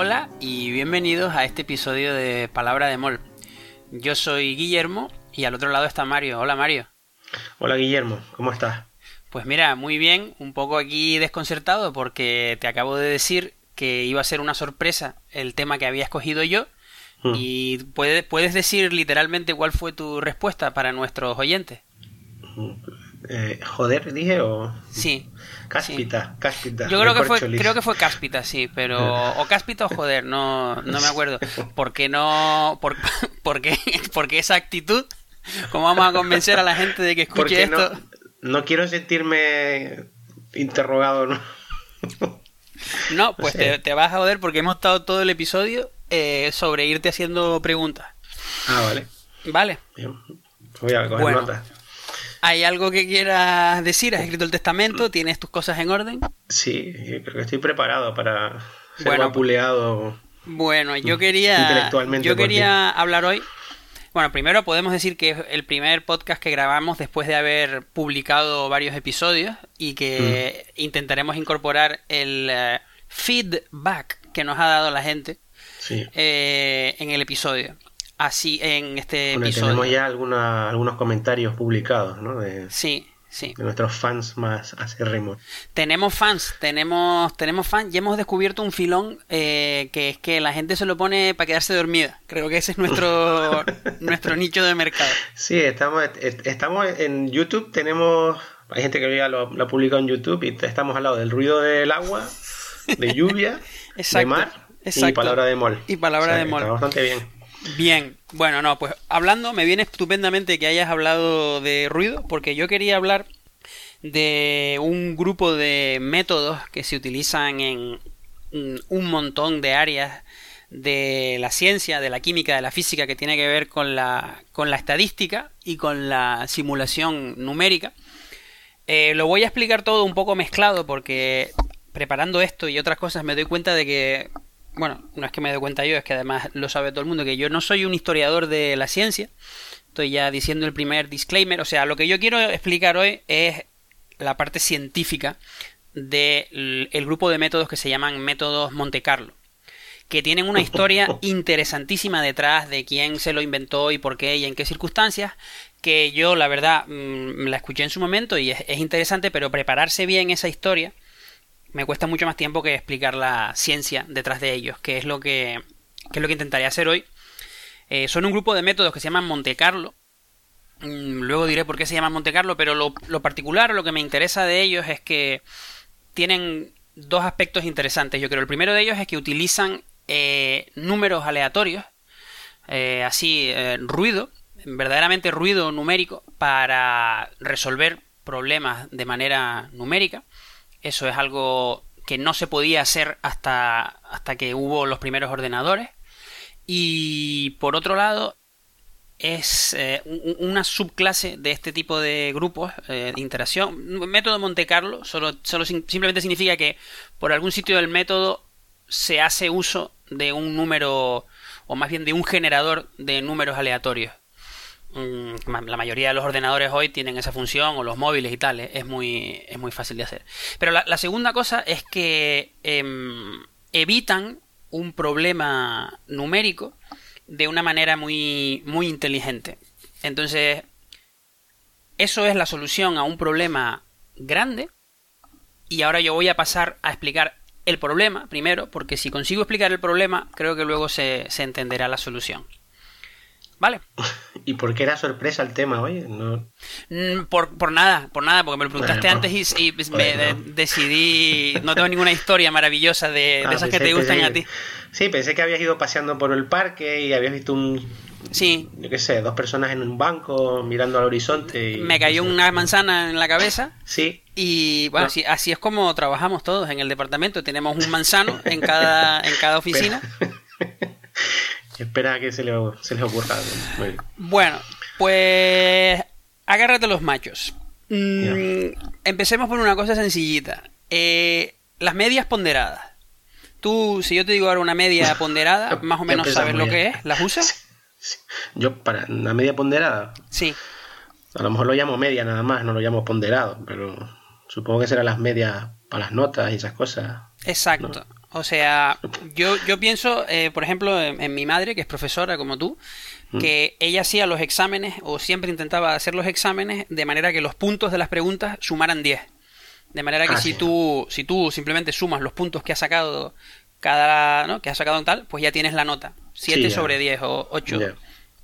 Hola y bienvenidos a este episodio de Palabra de Mol. Yo soy Guillermo y al otro lado está Mario. Hola Mario. Hola Guillermo, ¿cómo estás? Pues mira, muy bien, un poco aquí desconcertado porque te acabo de decir que iba a ser una sorpresa el tema que había escogido yo. Hmm. ¿Y puedes, puedes decir literalmente cuál fue tu respuesta para nuestros oyentes? Eh, joder, dije o. Sí. Cáspita, cáspita. Yo creo que fue, creo que fue cáspita, sí, pero o cáspita o joder, no, no me acuerdo. ¿Por qué no? ¿Por, por qué, porque esa actitud? ¿Cómo vamos a convencer a la gente de que escuche esto? no, no quiero sentirme interrogado, ¿no? No, pues Sí. te, te vas a joder porque hemos estado todo el episodio eh, sobre irte haciendo preguntas. Ah, vale. Vale. Bien. Voy a coger Bueno. nota. ¿Hay algo que quieras decir? ¿Has escrito el testamento? ¿Tienes tus cosas en orden? Sí, creo que estoy preparado para ser Bueno, vapuleado. Bueno, yo quería, Intelectualmente yo quería hablar hoy. Bueno, primero podemos decir que es el primer podcast que grabamos después de haber publicado varios episodios y que Mm. intentaremos incorporar el eh, feedback que nos ha dado la gente Sí. eh, en el episodio. Así, en este Bueno, episodio. tenemos ya alguna- algunos comentarios publicados, ¿no? De, Sí, sí. de nuestros fans más acérrimos. Tenemos fans, tenemos, tenemos fans y hemos descubierto un filón eh, que es que la gente se lo pone para quedarse dormida. Creo que ese es nuestro, nuestro nicho de mercado. Sí, estamos, est- estamos en YouTube, tenemos, hay gente que ya lo, lo ha publicado en YouTube y estamos al lado del ruido del agua, de lluvia, de Exacto, mar y palabra de mol. Y palabra O sea, de mol. Está bastante bien. Bien, bueno, no, pues hablando, me viene estupendamente que hayas hablado de ruido, porque yo quería hablar de un grupo de métodos que se utilizan en mm, un montón de áreas de la ciencia, de la química, de la física, que tiene que ver con la, con la estadística y con la simulación numérica. Eh, lo voy a explicar todo un poco mezclado porque preparando esto y otras cosas me doy cuenta de que, bueno, no es que me doy cuenta yo, es que además lo sabe todo el mundo, que yo no soy un historiador de la ciencia. Estoy ya diciendo el primer disclaimer. O sea, lo que yo quiero explicar hoy es la parte científica del el grupo de métodos que se llaman métodos Monte Carlo que tienen una historia interesantísima detrás de quién se lo inventó y por qué y en qué circunstancias, que yo la verdad mm, la escuché en su momento y es, es interesante, pero prepararse bien esa historia me cuesta mucho más tiempo que explicar la ciencia detrás de ellos, que es lo que, que es lo que intentaré hacer hoy. Eh, son un grupo de métodos que se llaman Monte Carlo. Mm, Luego diré por qué se llaman Monte Carlo, pero lo, lo particular, lo que me interesa de ellos es que tienen dos aspectos interesantes. Yo creo el primero de ellos es que utilizan eh, números aleatorios, eh, así ruido, verdaderamente ruido numérico, para resolver problemas de manera numérica. Eso es algo que no se podía hacer hasta, hasta que hubo los primeros ordenadores. Y por otro lado, es eh, un- una subclase de este tipo de grupos eh, de interacción. Método Monte Carlo solo, solo sim- simplemente significa que por algún sitio del método se hace uso de un número, o más bien de un generador de números aleatorios. Mm, La mayoría de los ordenadores hoy tienen esa función, o los móviles y tal, es muy, es muy fácil de hacer. Pero la, la segunda cosa es que em, evitan un problema numérico de una manera muy, muy inteligente. Entonces, eso es la solución a un problema grande. Y ahora yo voy a pasar a explicar el problema primero, porque si consigo explicar el problema, creo que luego se, se entenderá la solución. ¿Vale? ¿Y por qué era sorpresa el tema hoy? No... Mm, Por, por nada, por nada, porque me lo preguntaste Bueno, antes y, y me decidí. No tengo ninguna historia maravillosa de, de Ah, esas que te gustan pensé- a ti. Sí, pensé que habías ido paseando por el parque y habías visto un, Sí, yo qué sé, dos personas en un banco mirando al horizonte. Y, me cayó no sé. una manzana en la cabeza Sí, y bueno, No. así, así es como trabajamos todos en el departamento. Tenemos un manzano en cada, en cada oficina. espera a que se le, se les ocurra algo. Bueno, pues agárrate los machos. Mm, empecemos por una cosa sencillita. Eh, las medias ponderadas. Tú, si yo te digo ahora una media ponderada, más o menos sabes lo que es. ¿Las usas? Sí. Yo, para una media ponderada, Sí. a lo mejor lo llamo media nada más, no lo llamo ponderado, pero supongo que serán las medias para las notas y esas cosas. Exacto. O sea, yo, yo pienso, eh, por ejemplo, en, mi madre, que es profesora como tú, mm. que ella hacía los exámenes o siempre intentaba hacer los exámenes de manera que los puntos de las preguntas sumaran 10. De manera que ah, si tú si tú simplemente sumas los puntos que has sacado cada, ¿no? que has sacado en tal, pues ya tienes la nota. 7 sobre 10 o 8,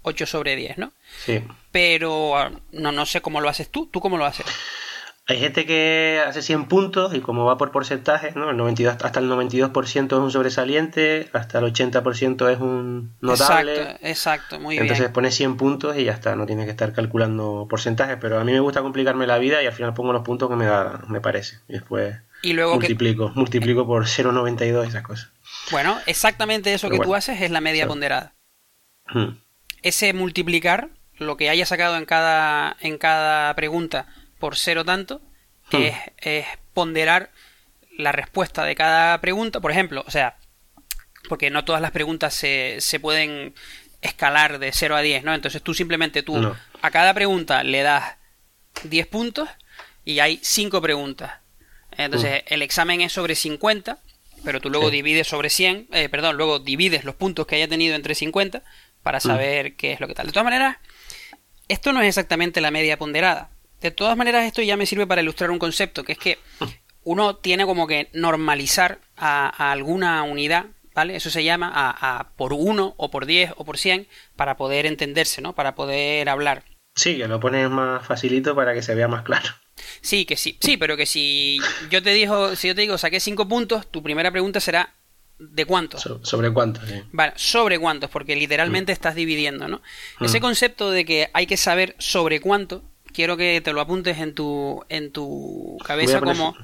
8 sobre 10, ¿no? Sí. Pero ah, no, no sé cómo lo haces tú. ¿Tú cómo lo haces? Hay gente que hace 100 puntos y como va por porcentaje, ¿no? El 92, hasta el 92% es un sobresaliente, hasta el 80% es un notable. Exacto, exacto, muy Entonces bien. pones 100 puntos y ya está, no tienes que estar calculando porcentajes, pero a mí me gusta complicarme la vida y al final pongo los puntos que me da, me parece. Y después y luego multiplico, multiplico por 0,92 esas cosas. Bueno, exactamente eso que tú haces es la media ponderada. Hmm. Ese multiplicar lo que haya sacado en cada, en cada pregunta por cero tanto, que hmm. es, ponderar la respuesta de cada pregunta. Por ejemplo, o sea, porque no todas las preguntas se, se pueden escalar de 0 a 10, ¿no? Entonces tú simplemente tú a cada pregunta le das 10 puntos y hay 5 preguntas. Entonces hmm. el examen es sobre 50, pero tú luego divides sobre 100, eh, perdón, luego divides los puntos que haya tenido entre 50 para hmm. saber qué es lo que tal. De todas maneras, esto no es exactamente la media ponderada. De todas maneras, esto ya me sirve para ilustrar un concepto, que es que uno tiene como que normalizar a, alguna unidad, ¿vale? Eso se llama a, por uno o por 10 o por 100 para poder entenderse, ¿no? Para poder hablar. Sí, que lo pones más facilito para que se vea más claro. Sí, que sí, sí, pero que si yo te digo, si yo te digo saqué 5 puntos, tu primera pregunta será ¿de cuántos? sobre cuántos, sí. Vale, sobre cuántos, porque literalmente mm. estás dividiendo, ¿no? Ese mm. concepto de que hay que saber sobre cuánto quiero que te lo apuntes en tu, en tu cabeza como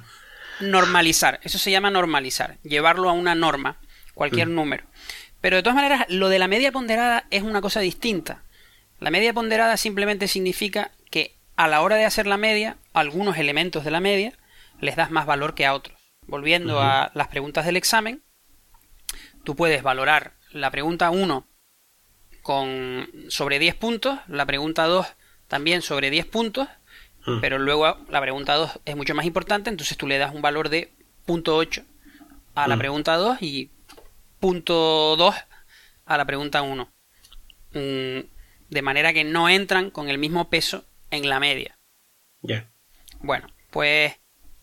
normalizar. Eso se llama normalizar, llevarlo a una norma, cualquier mm. número. Pero de todas maneras, lo de la media ponderada es una cosa distinta. La media ponderada simplemente significa que a la hora de hacer la media, algunos elementos de la media les das más valor que a otros. Volviendo a las preguntas del examen, tú puedes valorar la pregunta 1 con sobre 10 puntos, la pregunta 2 también sobre 10 puntos, hmm. pero luego la pregunta 2 es mucho más importante, entonces tú le das un valor de punto 8 a la pregunta 2 y punto 2 a la pregunta 1. Mm, de manera que no entran con el mismo peso en la media. Ya. Bueno, pues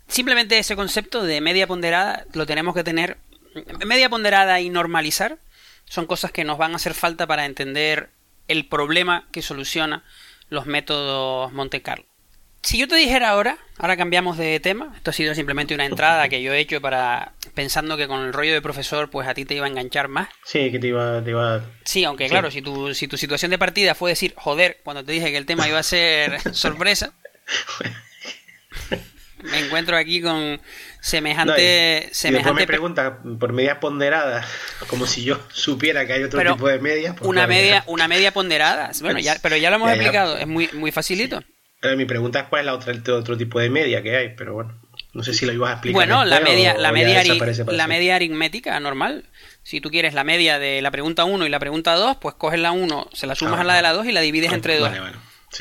simplemente ese concepto de media ponderada lo tenemos que tener. Media ponderada y normalizar son cosas que nos van a hacer falta para entender el problema que soluciona los métodos Monte Carlo. Si yo te dijera ahora, ahora cambiamos de tema, esto ha sido simplemente una entrada que yo he hecho para pensando que con el rollo de profesor pues a ti te iba a enganchar más. Sí, que te iba, te iba... Sí, aunque claro, si tu, si tu situación de partida fue decir, joder, cuando te dije que el tema iba a ser sorpresa, me encuentro aquí con semejante... semejante me pregunta por media ponderada, como si yo supiera que hay otro tipo de medias. Pues una, media, una media ponderada, bueno, ya, pero ya lo hemos explicado, es muy, muy facilito. mi pregunta es cuál es la otra, el otro tipo de media que hay, pero bueno. No sé si lo ibas a explicar. Bueno, la media, la, media la media aritmética normal. Si tú quieres la media de la pregunta 1 y la pregunta 2, pues coges la 1, se la sumas ah, a la de la 2 y la divides entre 2.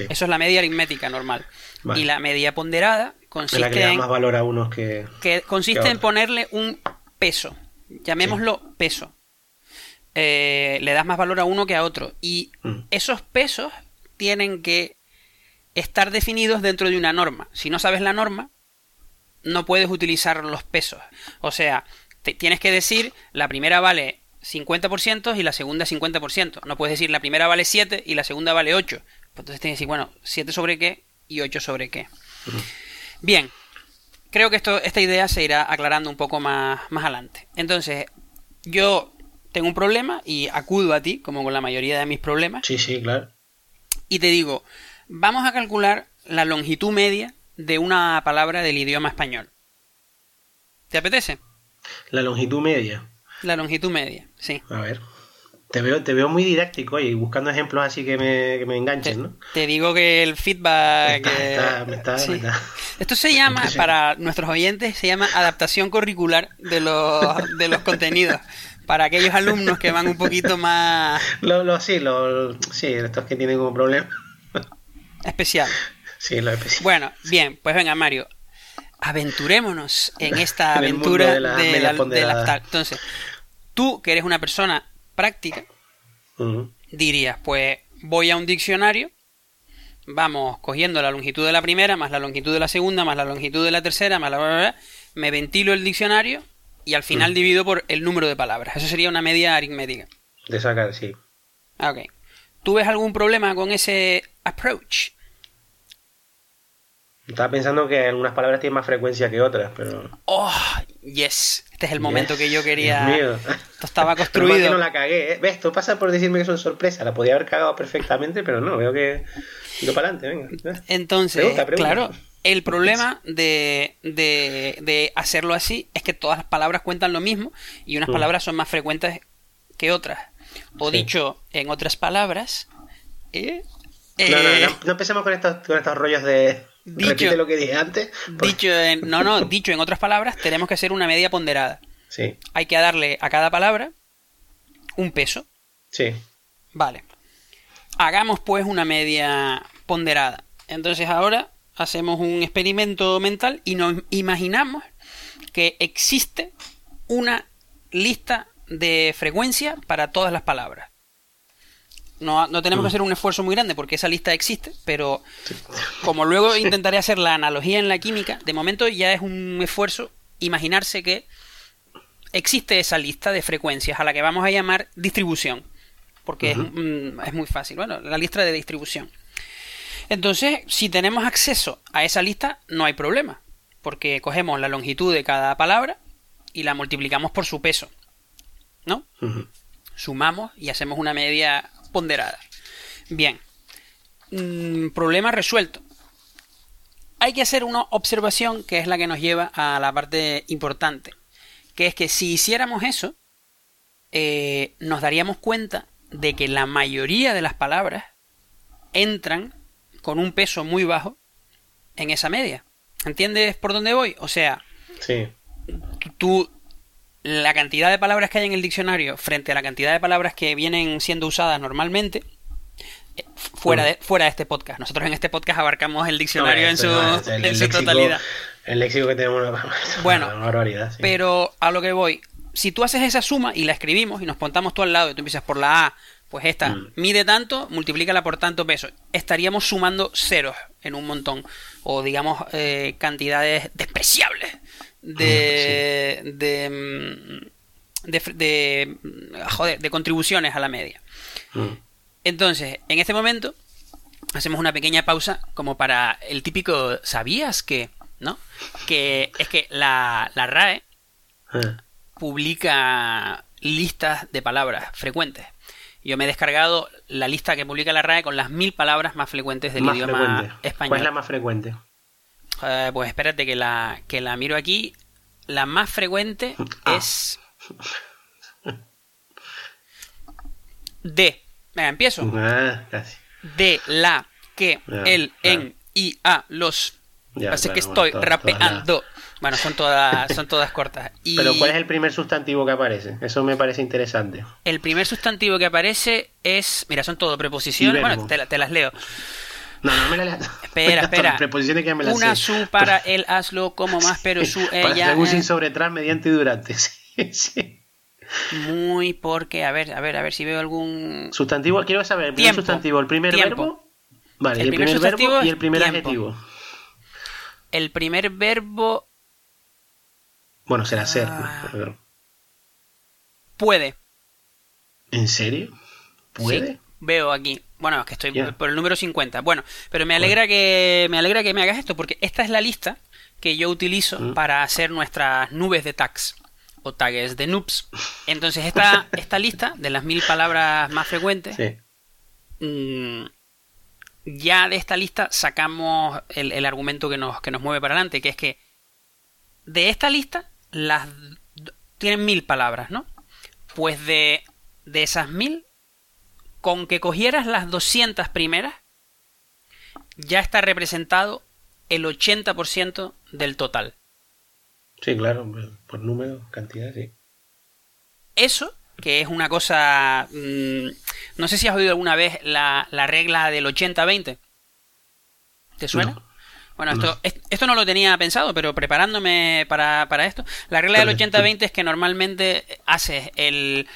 Eso es la media aritmética normal. Y la media ponderada consiste que en, más valor a unos que, consiste en ponerle un peso. Llamémoslo peso. Eh, le das más valor a uno que a otro. Y mm. esos pesos tienen que estar definidos dentro de una norma. Si no sabes la norma, no puedes utilizar los pesos. O sea, tienes que decir la primera vale 50% y la segunda 50%. No puedes decir la primera vale 7 y la segunda vale 8. Pues entonces tienes que decir, bueno, 7 sobre qué y 8 sobre qué. Bien, creo que esto, esta idea se irá aclarando un poco más, más adelante. Entonces, yo tengo un problema y acudo a ti, como con la mayoría de mis problemas. Sí, sí, claro. Y te digo, vamos a calcular la longitud media de una palabra del idioma español. ¿Te apetece? La longitud media. La longitud media, sí. A ver. Te veo, te veo muy didáctico y buscando ejemplos así que me, que me enganchen, ¿no? Te digo que el feedback... Esto se llama, para nuestros oyentes, se llama adaptación curricular de los, de los contenidos. Para aquellos alumnos que van un poquito más... Lo, lo, sí, lo, sí, estos que tienen como problema. Especial. Sí, lo especial. Bueno, bien, pues venga, Mario. aventurémonos en esta aventura de la, de, Entonces, tú, que eres una persona práctica, dirías, pues voy a un diccionario, vamos cogiendo la longitud de la primera, más la longitud de la segunda, más la longitud de la tercera, más la... me ventilo el diccionario y al final divido por el número de palabras. Eso sería una media aritmética. De sacar, sí. Ok. ¿Tú ves algún problema con ese approach? Estaba pensando que algunas palabras tienen más frecuencia que otras, pero. ¡Oh! Yes. Este es el momento que yo quería. Dios mío. Esto estaba construido. que no la cagué, ¿eh? ¿Ves? Esto pasa por decirme que es una sorpresa. La podía haber cagado perfectamente, pero no, veo que. Ido para adelante, venga. Entonces, claro, el problema de, de, de, hacerlo así es que todas las palabras cuentan lo mismo y unas mm. palabras son más frecuentes que otras. O dicho en otras palabras. ¿eh? no, no, no, no, empecemos con estos, con estos rollos de Dicho, lo que dije antes. Dicho en, no, no, dicho en otras palabras, tenemos que hacer una media ponderada. Sí. Hay que darle a cada palabra un peso. Sí. Vale. Hagamos pues una media ponderada. Entonces ahora hacemos un experimento mental y nos imaginamos que existe una lista de frecuencia para todas las palabras. No, no tenemos que mm. hacer un esfuerzo muy grande porque esa lista existe, pero como luego intentaré hacer la analogía en la química, de momento ya es un esfuerzo imaginarse que existe esa lista de frecuencias a la que vamos a llamar distribución, porque mm, es muy fácil. Bueno, la lista de distribución. Entonces, si tenemos acceso a esa lista, no hay problema, porque cogemos la longitud de cada palabra y la multiplicamos por su peso, ¿no? Sumamos y hacemos una media ponderada. Bien. Mm, problema resuelto. Hay que hacer una observación que es la que nos lleva a la parte importante. Que es que si hiciéramos eso, eh, nos daríamos cuenta de que la mayoría de las palabras entran con un peso muy bajo en esa media. ¿Entiendes por dónde voy? O sea, sí. tú la cantidad de palabras que hay en el diccionario frente a la cantidad de palabras que vienen siendo usadas normalmente eh, fuera de, fuera de este podcast. Nosotros en este podcast abarcamos el diccionario en su, totalidad. El léxico que tenemos una, bueno, barbaridad. Pero a lo que voy, si tú haces esa suma y la escribimos y nos pontamos tú al lado y tú empiezas por la A, pues esta mm. mide tanto, multiplícala por tanto peso. Estaríamos sumando ceros en un montón. O digamos eh, cantidades despreciables de, de, mm, de, joder, de contribuciones a la media. Mm. Entonces, en este momento, hacemos una pequeña pausa como para el típico ¿sabías que? ¿No? Que es que la, la RAE ah. publica listas de palabras frecuentes. Yo me he descargado la lista que publica la RAE con las mil palabras más frecuentes del idioma español. ¿Cuál es la más frecuente? Eh, pues espérate que la, que la miro aquí. La más frecuente ah. es. De. Venga, empiezo. Ah, de, la, que, el, en, y, a, los. Ya, Así que estoy rapeando. bueno, son todas, son todas cortas. Pero ¿cuál es el primer sustantivo que aparece? Eso me parece interesante. El primer sustantivo que aparece es. Mira, son todo preposiciones. Bueno, te, las leo. No, no me la Espera, espera. Preposiciones que me las Una su para el hazlo como más, pero su ella. Para sin sobre tras mediante y durante. Sí, Muy porque, a ver, a ver, a ver si veo algún. Sustantivo, quiero saber, el primer sustantivo, el primer verbo. Vale, el, primer, verbo y el primer adjetivo. El primer verbo. Bueno, será ser. Ah. Puede. ¿En serio? ¿Puede? veo aquí. Bueno, es que estoy por el número 50. Bueno, pero me alegra que me alegra que me hagas esto porque esta es la lista que yo utilizo mm. para hacer nuestras nubes de tags o tags de noobs. Entonces esta esta lista de las mil palabras más frecuentes. Mm, ya de esta lista sacamos el, el, argumento que nos, que nos mueve para adelante, que es que de esta lista las tienen mil palabras, ¿no? Pues de, de esas mil con que cogieras las 200 primeras, ya está representado el 80% del total. Sí, claro, por número, cantidad, sí. Eso, que es una cosa... Mm, no sé si has oído alguna vez la, regla del 80-20. ¿Te suena? Bueno, esto, esto no lo tenía pensado, pero preparándome para, para esto, la regla del 80-20 es que normalmente haces el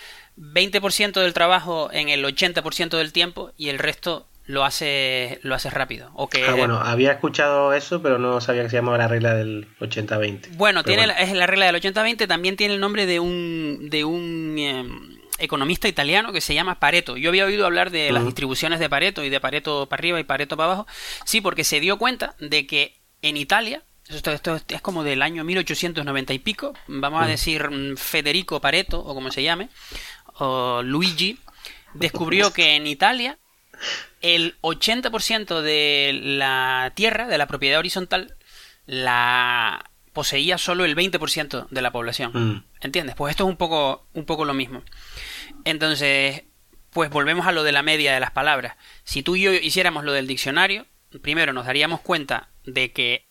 20% del trabajo en el 80% del tiempo y el resto lo hace lo hace rápido. O que, ah, bueno, había escuchado eso, pero no sabía que se llamaba la regla del 80-20. Bueno, tiene es la regla del 80-20, también tiene el nombre de un de un em, economista italiano que se llama Pareto. Yo había oído hablar de las distribuciones de Pareto y de Pareto para arriba y Pareto para abajo. Sí, porque se dio cuenta de que en Italia, esto, esto es como del año 1890 y pico, vamos a decir mm, Federico Pareto o como se llame, o Luigi, descubrió que en Italia el 80% de la tierra, de la propiedad horizontal, la poseía solo el 20% de la población. Mm. ¿Entiendes? Pues esto es un poco, un poco lo mismo. Entonces, pues volvemos a lo de la media de las palabras. Si tú y yo hiciéramos lo del diccionario, primero nos daríamos cuenta de que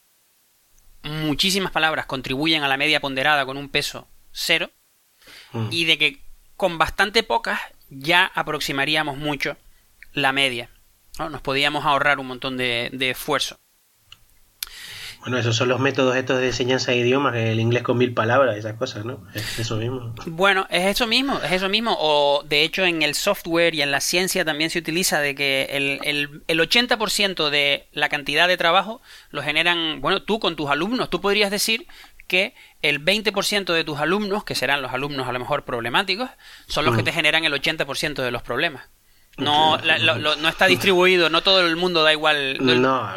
muchísimas palabras contribuyen a la media ponderada con un peso cero mm. y de que con bastante pocas ya aproximaríamos mucho la media. Nos podíamos ahorrar un montón de, de esfuerzo. Bueno, esos son los métodos estos de enseñanza de idiomas, el inglés con mil palabras, esas cosas, ¿no? Es eso mismo. Bueno, es eso mismo, es eso mismo. O de hecho en el software y en la ciencia también se utiliza de que el, el, el 80% de la cantidad de trabajo lo generan, bueno, tú con tus alumnos. Tú podrías decir que el 20% de tus alumnos, que serán los alumnos a lo mejor problemáticos, son los que te generan el 80% de los problemas. No, no está distribuido, no todo el mundo da igual. No,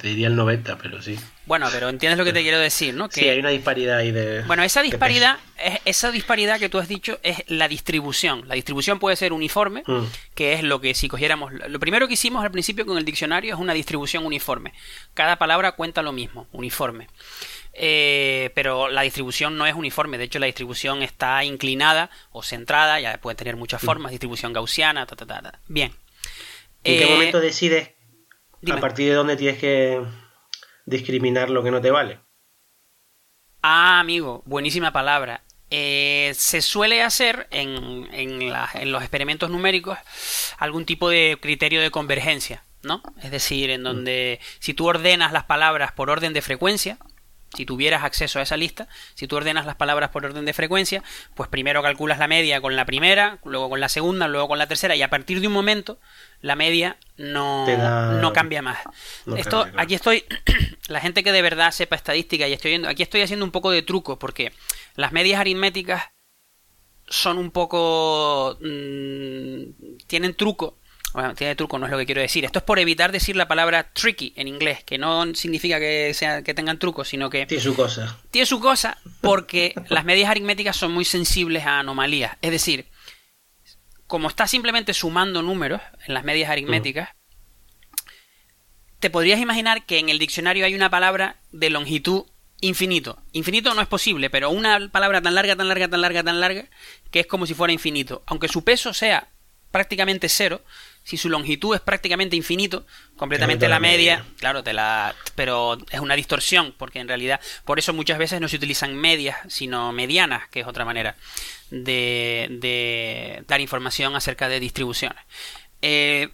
te diría el 90, pero sí. Bueno, pero entiendes lo que te quiero decir, ¿no? Que, sí, hay una disparidad ahí de... Bueno, esa disparidad, esa disparidad que tú has dicho es la distribución. La distribución puede ser uniforme, mm. que es lo que si cogiéramos... Lo primero que hicimos al principio con el diccionario es una distribución uniforme. Cada palabra cuenta lo mismo, uniforme. Eh, pero la distribución no es uniforme, de hecho la distribución está inclinada o centrada, ya puede tener muchas mm. formas, distribución gaussiana, ta, ta, ta, Bien. ¿En qué eh, momento decides a partir de dónde tienes que discriminar lo que no te vale? Ah, amigo, buenísima palabra. Eh, se suele hacer en, en, en, los experimentos numéricos algún tipo de criterio de convergencia, ¿no? Es decir, en mm. donde si tú ordenas las palabras por orden de frecuencia, si tuvieras acceso a esa lista, si tú ordenas las palabras por orden de frecuencia, pues primero calculas la media con la primera, luego con la segunda, luego con la tercera, y a partir de un momento la media no, no cambia más. Esto, aquí estoy, la gente que de verdad sepa estadística, y estoy viendo, aquí estoy haciendo un poco de truco, porque las medias aritméticas son un poco. Mmm, tienen truco bueno, tiene truco, no es lo que quiero decir. Esto es por evitar decir la palabra tricky en inglés, que no significa que, sea, que tengan truco, sino que... Tiene su cosa. Tiene su cosa porque las medias aritméticas son muy sensibles a anomalías. Es decir, como está simplemente sumando números en las medias aritméticas, te podrías imaginar que en el diccionario hay una palabra de longitud infinito. Infinito no es posible, pero una palabra tan larga, tan larga, tan larga, tan larga, que es como si fuera infinito. Aunque su peso sea prácticamente cero, si su longitud es prácticamente infinito, completamente la media, claro, te la pero es una distorsión, porque en realidad por eso muchas veces no se utilizan medias, sino medianas, que es otra manera de, de dar información acerca de distribuciones. Eh,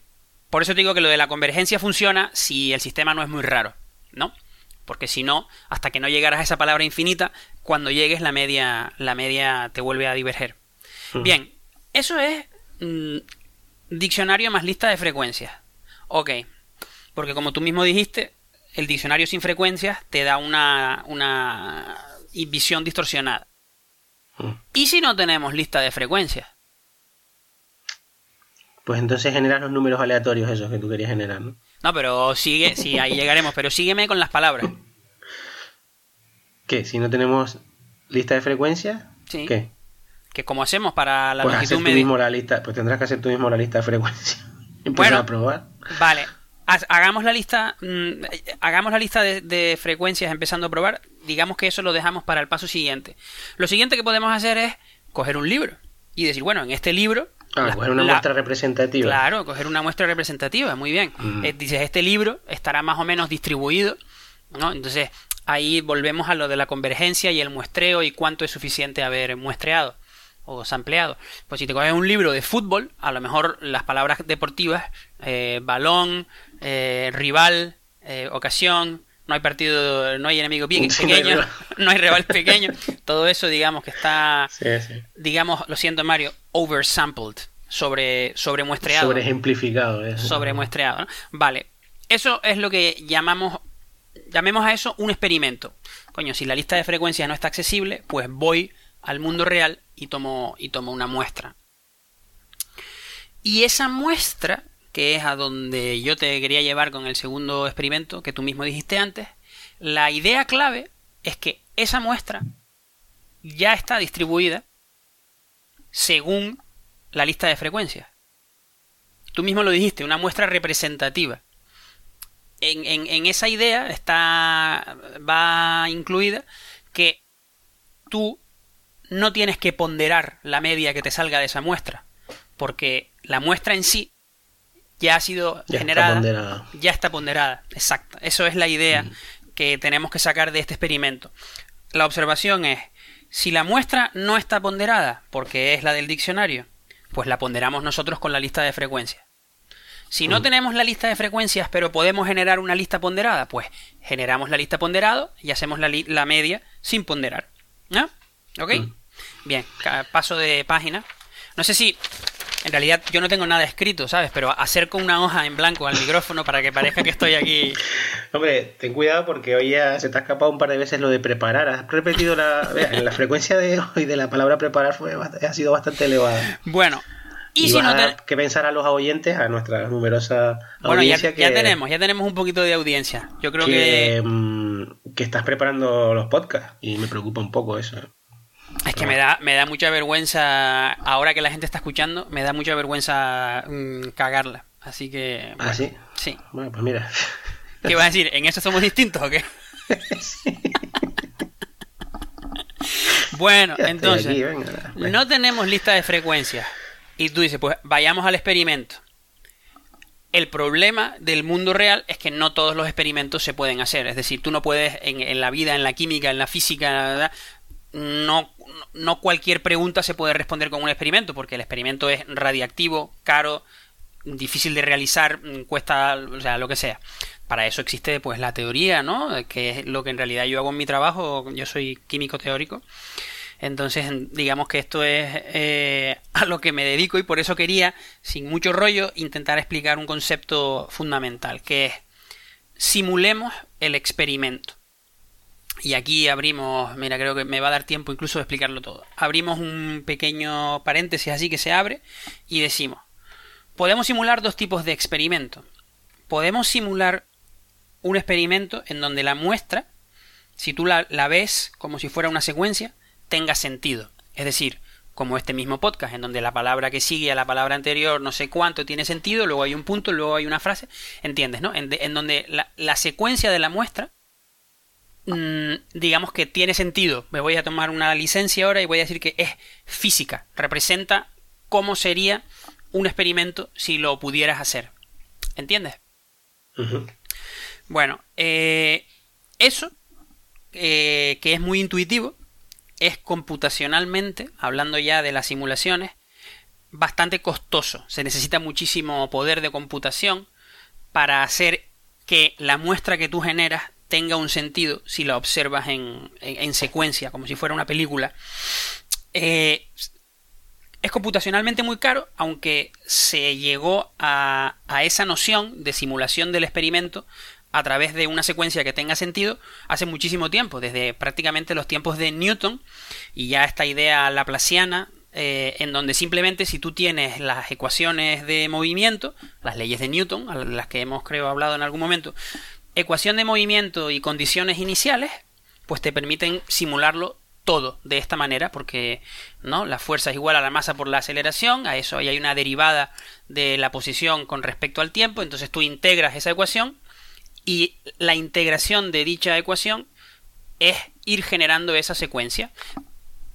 por eso te digo que lo de la convergencia funciona si el sistema no es muy raro, ¿no? Porque si no, hasta que no llegaras a esa palabra infinita, cuando llegues la media, la media te vuelve a diverger. Bien, eso es mm, Diccionario más lista de frecuencias. Ok. Porque como tú mismo dijiste, el diccionario sin frecuencias te da una, una visión distorsionada. Mm. ¿Y si no tenemos lista de frecuencias? Pues entonces generas los números aleatorios esos que tú querías generar, ¿no? No, pero sigue, sí, ahí llegaremos, pero sígueme con las palabras. ¿Qué? Si no tenemos lista de frecuencias, sí. ¿qué? Que como hacemos para la pues longitud media. Pues tendrás que hacer tú mismo la lista de frecuencia. bueno, a probar. Vale. Hagamos la lista, mm, hagamos la lista de, frecuencias empezando a probar. Digamos que eso lo dejamos para el paso siguiente. Lo siguiente que podemos hacer es coger un libro y decir, bueno, en este libro Ah, coger una muestra representativa. Claro, coger una muestra representativa, muy bien. Eh, dices, este libro estará más o menos distribuido, ¿no? Entonces, ahí volvemos a lo de la convergencia y el muestreo y cuánto es suficiente haber muestreado o sampleado. Pues si te coges un libro de fútbol, a lo mejor las palabras deportivas, eh, balón, eh, rival, eh, ocasión, no hay partido, no hay enemigo pequeño, no hay rival pequeño. Todo eso, digamos, que está, digamos, lo siento Mario, oversampled, sobre, sobre muestreado. Sobre ejemplificado. Eso. Sobre muestreado, ¿no? Vale. Eso es lo que llamamos, llamemos a eso un experimento. Coño, si la lista de frecuencias no está accesible, pues voy al mundo real y tomo, y tomo una muestra. Y esa muestra, que es a donde yo te quería llevar con el segundo experimento que tú mismo dijiste antes, la idea clave es que esa muestra ya está distribuida según la lista de frecuencias. Tú mismo lo dijiste, una muestra representativa. En, en, esa idea está va incluida que tú no tienes que ponderar la media que te salga de esa muestra, porque la muestra en sí ya ha sido generada, ya está ponderada, exacto. Eso es la idea mm. que tenemos que sacar de este experimento. La observación es, si la muestra no está ponderada, porque es la del diccionario, pues la ponderamos nosotros con la lista de frecuencias. Si no mm. tenemos la lista de frecuencias, pero podemos generar una lista ponderada, pues generamos la lista ponderada y hacemos la, la media sin ponderar. ¿No? ¿Ok? Mm. Bien, paso de página. No sé si en realidad yo no tengo nada escrito, ¿sabes? Pero acerco una hoja en blanco al micrófono para que parezca que estoy aquí. Hombre, ten cuidado porque hoy ya se te ha escapado un par de veces lo de preparar. Has repetido la, la frecuencia de hoy de la palabra preparar fue, ha sido bastante elevada. Bueno. Y, si no que pensar a los oyentes, a nuestra numerosa bueno, audiencia. Ya, ya tenemos, ya tenemos un poquito de audiencia. Yo creo que. Mm, que estás preparando los podcasts y me preocupa un poco eso. Es que me da, me da mucha vergüenza, ahora que la gente está escuchando, me da mucha vergüenza mm, cagarla. Así que... ¿Ah, sí? Sí. Bueno, pues mira. ¿Qué vas a decir? ¿En eso somos distintos o qué? bueno, entonces, no tenemos lista de frecuencias. Y tú dices, pues vayamos al experimento. El problema del mundo real es que no todos los experimentos se pueden hacer. Es decir, tú no puedes en, en la vida, en la química, en la física, no, no cualquier pregunta se puede responder con un experimento, porque el experimento es radiactivo, caro, difícil de realizar, mm, cuesta, o sea, lo que sea. Para eso existe pues la teoría, ¿no? Que es lo que en realidad yo hago en mi trabajo, yo soy químico teórico. Entonces, digamos que esto es eh, a lo que me dedico y por eso quería, sin mucho rollo, intentar explicar un concepto fundamental, que es simulemos el experimento. Y aquí abrimos, mira, creo que me va a dar tiempo incluso de explicarlo todo. Abrimos un pequeño paréntesis así que se abre y decimos, podemos simular dos tipos de experimento. Podemos simular un experimento en donde la muestra, si tú la, la ves como si fuera una secuencia, tenga sentido. Es decir, como este mismo podcast, en donde la palabra que sigue a la palabra anterior no sé cuánto tiene sentido, luego hay un punto, luego hay una frase, ¿entiendes? ¿no? En, en donde la, la, secuencia de la muestra digamos que tiene sentido. Me voy a tomar una licencia ahora y voy a decir que es física. Representa cómo sería un experimento si lo pudieras hacer. ¿Entiendes? Bueno, eh, eso, eh, que es muy intuitivo, es computacionalmente, hablando ya de las simulaciones, bastante costoso. Se necesita muchísimo poder de computación para hacer que la muestra que tú generas tenga un sentido si la observas en, en, secuencia, como si fuera una película. Eh, es computacionalmente muy caro, aunque se llegó a, a esa noción de simulación del experimento a través de una secuencia que tenga sentido hace muchísimo tiempo, desde prácticamente los tiempos de Newton y ya esta idea laplaciana eh, en donde simplemente si tú tienes las ecuaciones de movimiento, las leyes de Newton, las que hemos creo hablado en algún momento, ecuación de movimiento y condiciones iniciales, pues te permiten simularlo todo de esta manera, porque ¿no? la fuerza es igual a la masa por la aceleración, a eso ahí hay una derivada de la posición con respecto al tiempo, entonces tú integras esa ecuación y la integración de dicha ecuación es ir generando esa secuencia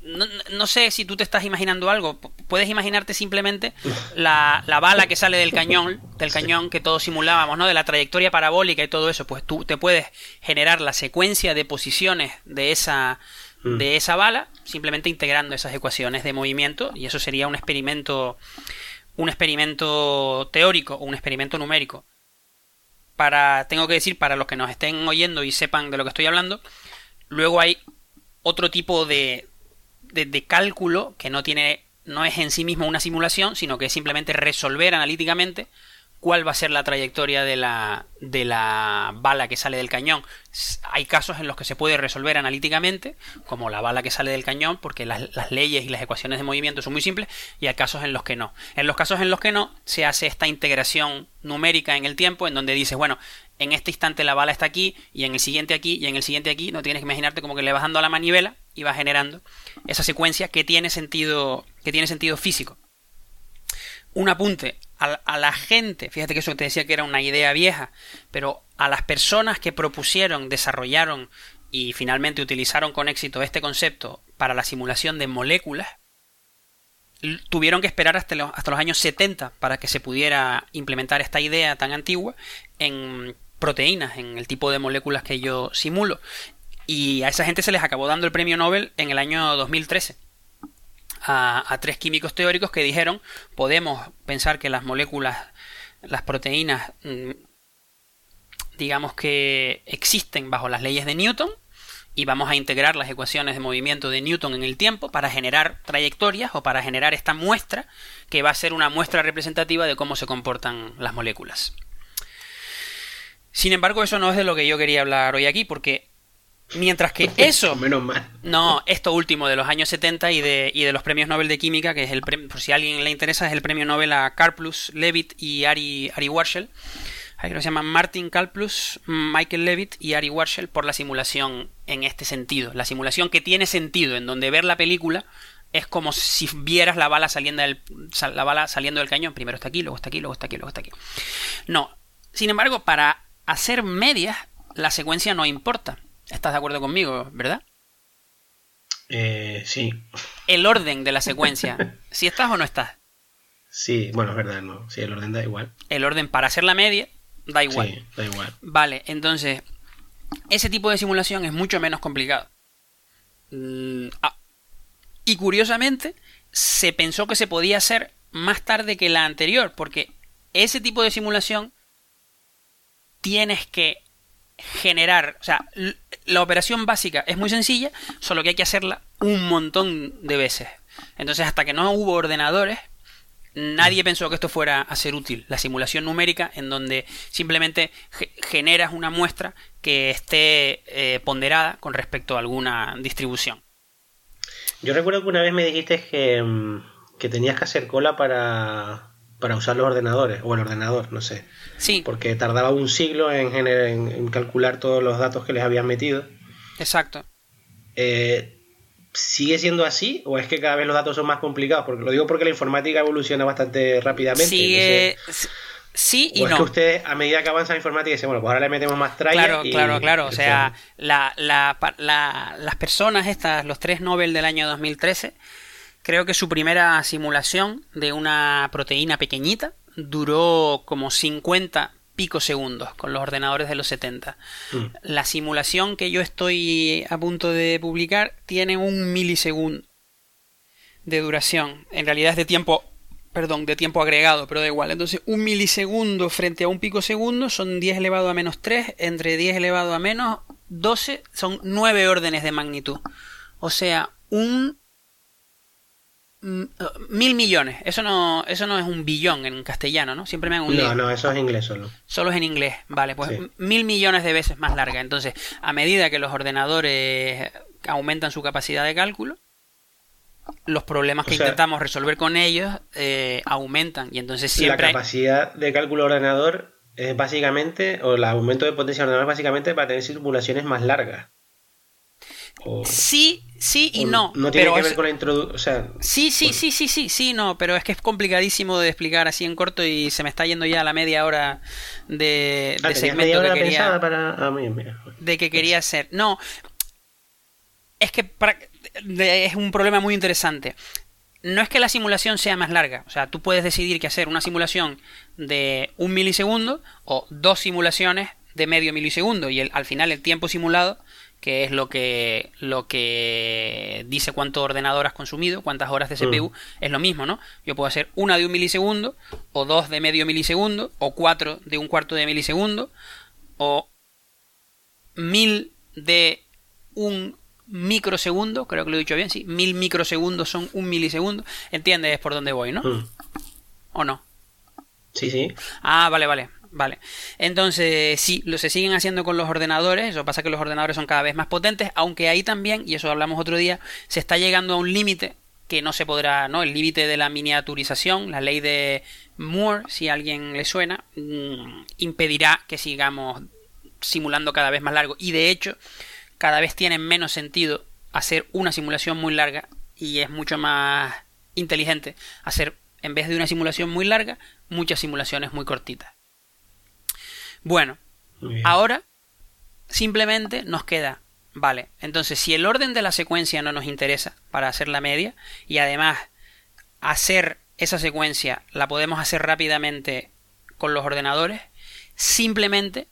no, sé si tú te estás imaginando algo. Puedes imaginarte simplemente la, bala que sale del cañón, del cañón que todos simulábamos, ¿no? De la trayectoria parabólica y todo eso. Pues tú te puedes generar la secuencia de posiciones de esa, mm. de esa bala, simplemente integrando esas ecuaciones de movimiento, y eso sería un experimento, un experimento teórico o un experimento numérico. para, tengo que decir, para los que nos estén oyendo y sepan de lo que estoy hablando, luego hay otro tipo de, de, cálculo que no tiene, no es en sí mismo una simulación, sino que es simplemente resolver analíticamente cuál va a ser la trayectoria de la, de la bala que sale del cañón. Hay casos en los que se puede resolver analíticamente, como la bala que sale del cañón, porque las, las, leyes y las ecuaciones de movimiento son muy simples, y hay casos en los que no. En los casos en los que no, se hace esta integración numérica en el tiempo, en donde dices, bueno, en este instante la bala está aquí, y en el siguiente aquí, y en el siguiente aquí, no tienes que imaginarte como que le vas dando a la manivela y vas generando esa secuencia que tiene sentido, que tiene sentido físico. Un apunte a, la gente, fíjate que eso te decía que era una idea vieja, pero a las personas que propusieron, desarrollaron y finalmente utilizaron con éxito este concepto para la simulación de moléculas, tuvieron que esperar hasta los, hasta los años 70 para que se pudiera implementar esta idea tan antigua en proteínas, en el tipo de moléculas que yo simulo. Y a esa gente se les acabó dando el premio Nobel en el año 2013 a, tres químicos teóricos que dijeron podemos pensar que las moléculas, las proteínas, mm, digamos que existen bajo las leyes de Newton y vamos a integrar las ecuaciones de movimiento de Newton en el tiempo para generar trayectorias o para generar esta muestra que va a ser una muestra representativa de cómo se comportan las moléculas. Sin embargo, eso no es de lo que yo quería hablar hoy aquí, porque Mientras que eso. Menos mal. No, esto último de los años 70 y de, y de los premios Nobel de Química, que es el premio, por si a alguien le interesa, es el premio Nobel a Karplus, Levitt y Ari, Ari Warshall. Creo que se llaman Martin Karplus, Michael Levitt y Ari Warshall por la simulación en este sentido. La simulación que tiene sentido, en donde ver la película es como si vieras la bala saliendo del, la bala saliendo del cañón. Primero está aquí, luego está aquí, luego está aquí, luego está aquí. No. Sin embargo, para hacer medias, la secuencia no importa Estás de acuerdo conmigo, ¿verdad? Eh, sí. El orden de la secuencia. ¿Si estás o no estás? Sí, bueno, es verdad, no. Sí, el orden da igual. El orden para hacer la media da igual. Sí, da igual. Vale, entonces, ese tipo de simulación es mucho menos complicado. Mm, ah, y curiosamente, se pensó que se podía hacer más tarde que la anterior, porque ese tipo de simulación tienes que generar, o sea, la operación básica es muy sencilla, solo que hay que hacerla un montón de veces. Entonces, hasta que no hubo ordenadores, nadie pensó que esto fuera a ser útil. La simulación numérica, en donde simplemente generas una muestra que esté eh, ponderada con respecto a alguna distribución. Yo recuerdo que una vez me dijiste que, mm, que tenías que hacer cola para, para usar los ordenadores, o el ordenador, no sé. Sí. Porque tardaba un siglo en, en, calcular todos los datos que les habían metido. Exacto. Eh, ¿Sigue siendo así o es que cada vez los datos son más complicados? Porque lo digo porque la informática evoluciona bastante rápidamente. Sigue... Sí y o es no. que usted, a medida que avanza la informática, dice, bueno, pues ahora le metemos más trayas. Claro, claro, claro. O sea, la, la, la, las personas estas, los tres Nobel del año 2013, Creo que su primera simulación de una proteína pequeñita duró como 50 segundos con los ordenadores de los 70. Mm. La simulación que yo estoy a punto de publicar tiene un milisegundo de duración. En realidad es de tiempo, perdón, de tiempo agregado, pero da igual. Entonces, un milisegundo frente a un pico segundo son 10 elevado a menos 3, entre 10 elevado a menos 12 son 9 órdenes de magnitud. O sea, un mil millones. Eso no, eso no es un billón en castellano, ¿no? Siempre me han un No, no, eso es inglés solo. Solo es en inglés, vale. Pues mil millones de veces más larga. Entonces, a medida que los ordenadores aumentan su capacidad de cálculo, los problemas que intentamos resolver con ellos eh, aumentan. Y entonces siempre. La capacidad de cálculo ordenador es básicamente, o el aumento de potencia ordenador es básicamente para tener simulaciones más largas. Sí, sí y no. No tiene que ver con la introducción. sí, sí, sí, sí, sí, sí, no, pero es que es complicadísimo de explicar así en corto y se me está yendo ya la media hora de, ah, segmento que quería. Para... Ah, de que quería hacer. No. Es que es un problema muy interesante. No es que la simulación sea más larga, o sea, tú puedes decidir que hacer una simulación de un milisegundo o dos simulaciones de medio milisegundo y al final el tiempo simulado que es lo que, lo que dice cuánto ordenador has consumido, cuántas horas de CPU, es lo mismo, ¿no? Yo puedo hacer una de un milisegundo, o dos de medio milisegundo, o cuatro de un cuarto de milisegundo, o mil de un microsegundo, creo que lo he dicho bien, sí, mil microsegundos son un milisegundo. ¿Entiendes por dónde voy, no? ¿O no? Sí, sí. Ah, vale, vale. Vale. Entonces, sí, lo se siguen haciendo con los ordenadores. Eso pasa que los ordenadores son cada vez más potentes, aunque ahí también, y eso hablamos otro día, se está llegando a un límite que no se podrá, ¿no? El límite de la miniaturización, la ley de Moore, si a alguien le suena, mm, impedirá que sigamos simulando cada vez más largo. Y de hecho, cada vez tiene menos sentido hacer una simulación muy larga y es mucho más inteligente hacer, en vez de una simulación muy larga, muchas simulaciones muy cortitas. Bueno, ahora simplemente nos queda, vale, entonces si el orden de la secuencia no nos interesa para hacer la media y además hacer esa secuencia la podemos hacer rápidamente con los ordenadores, simplemente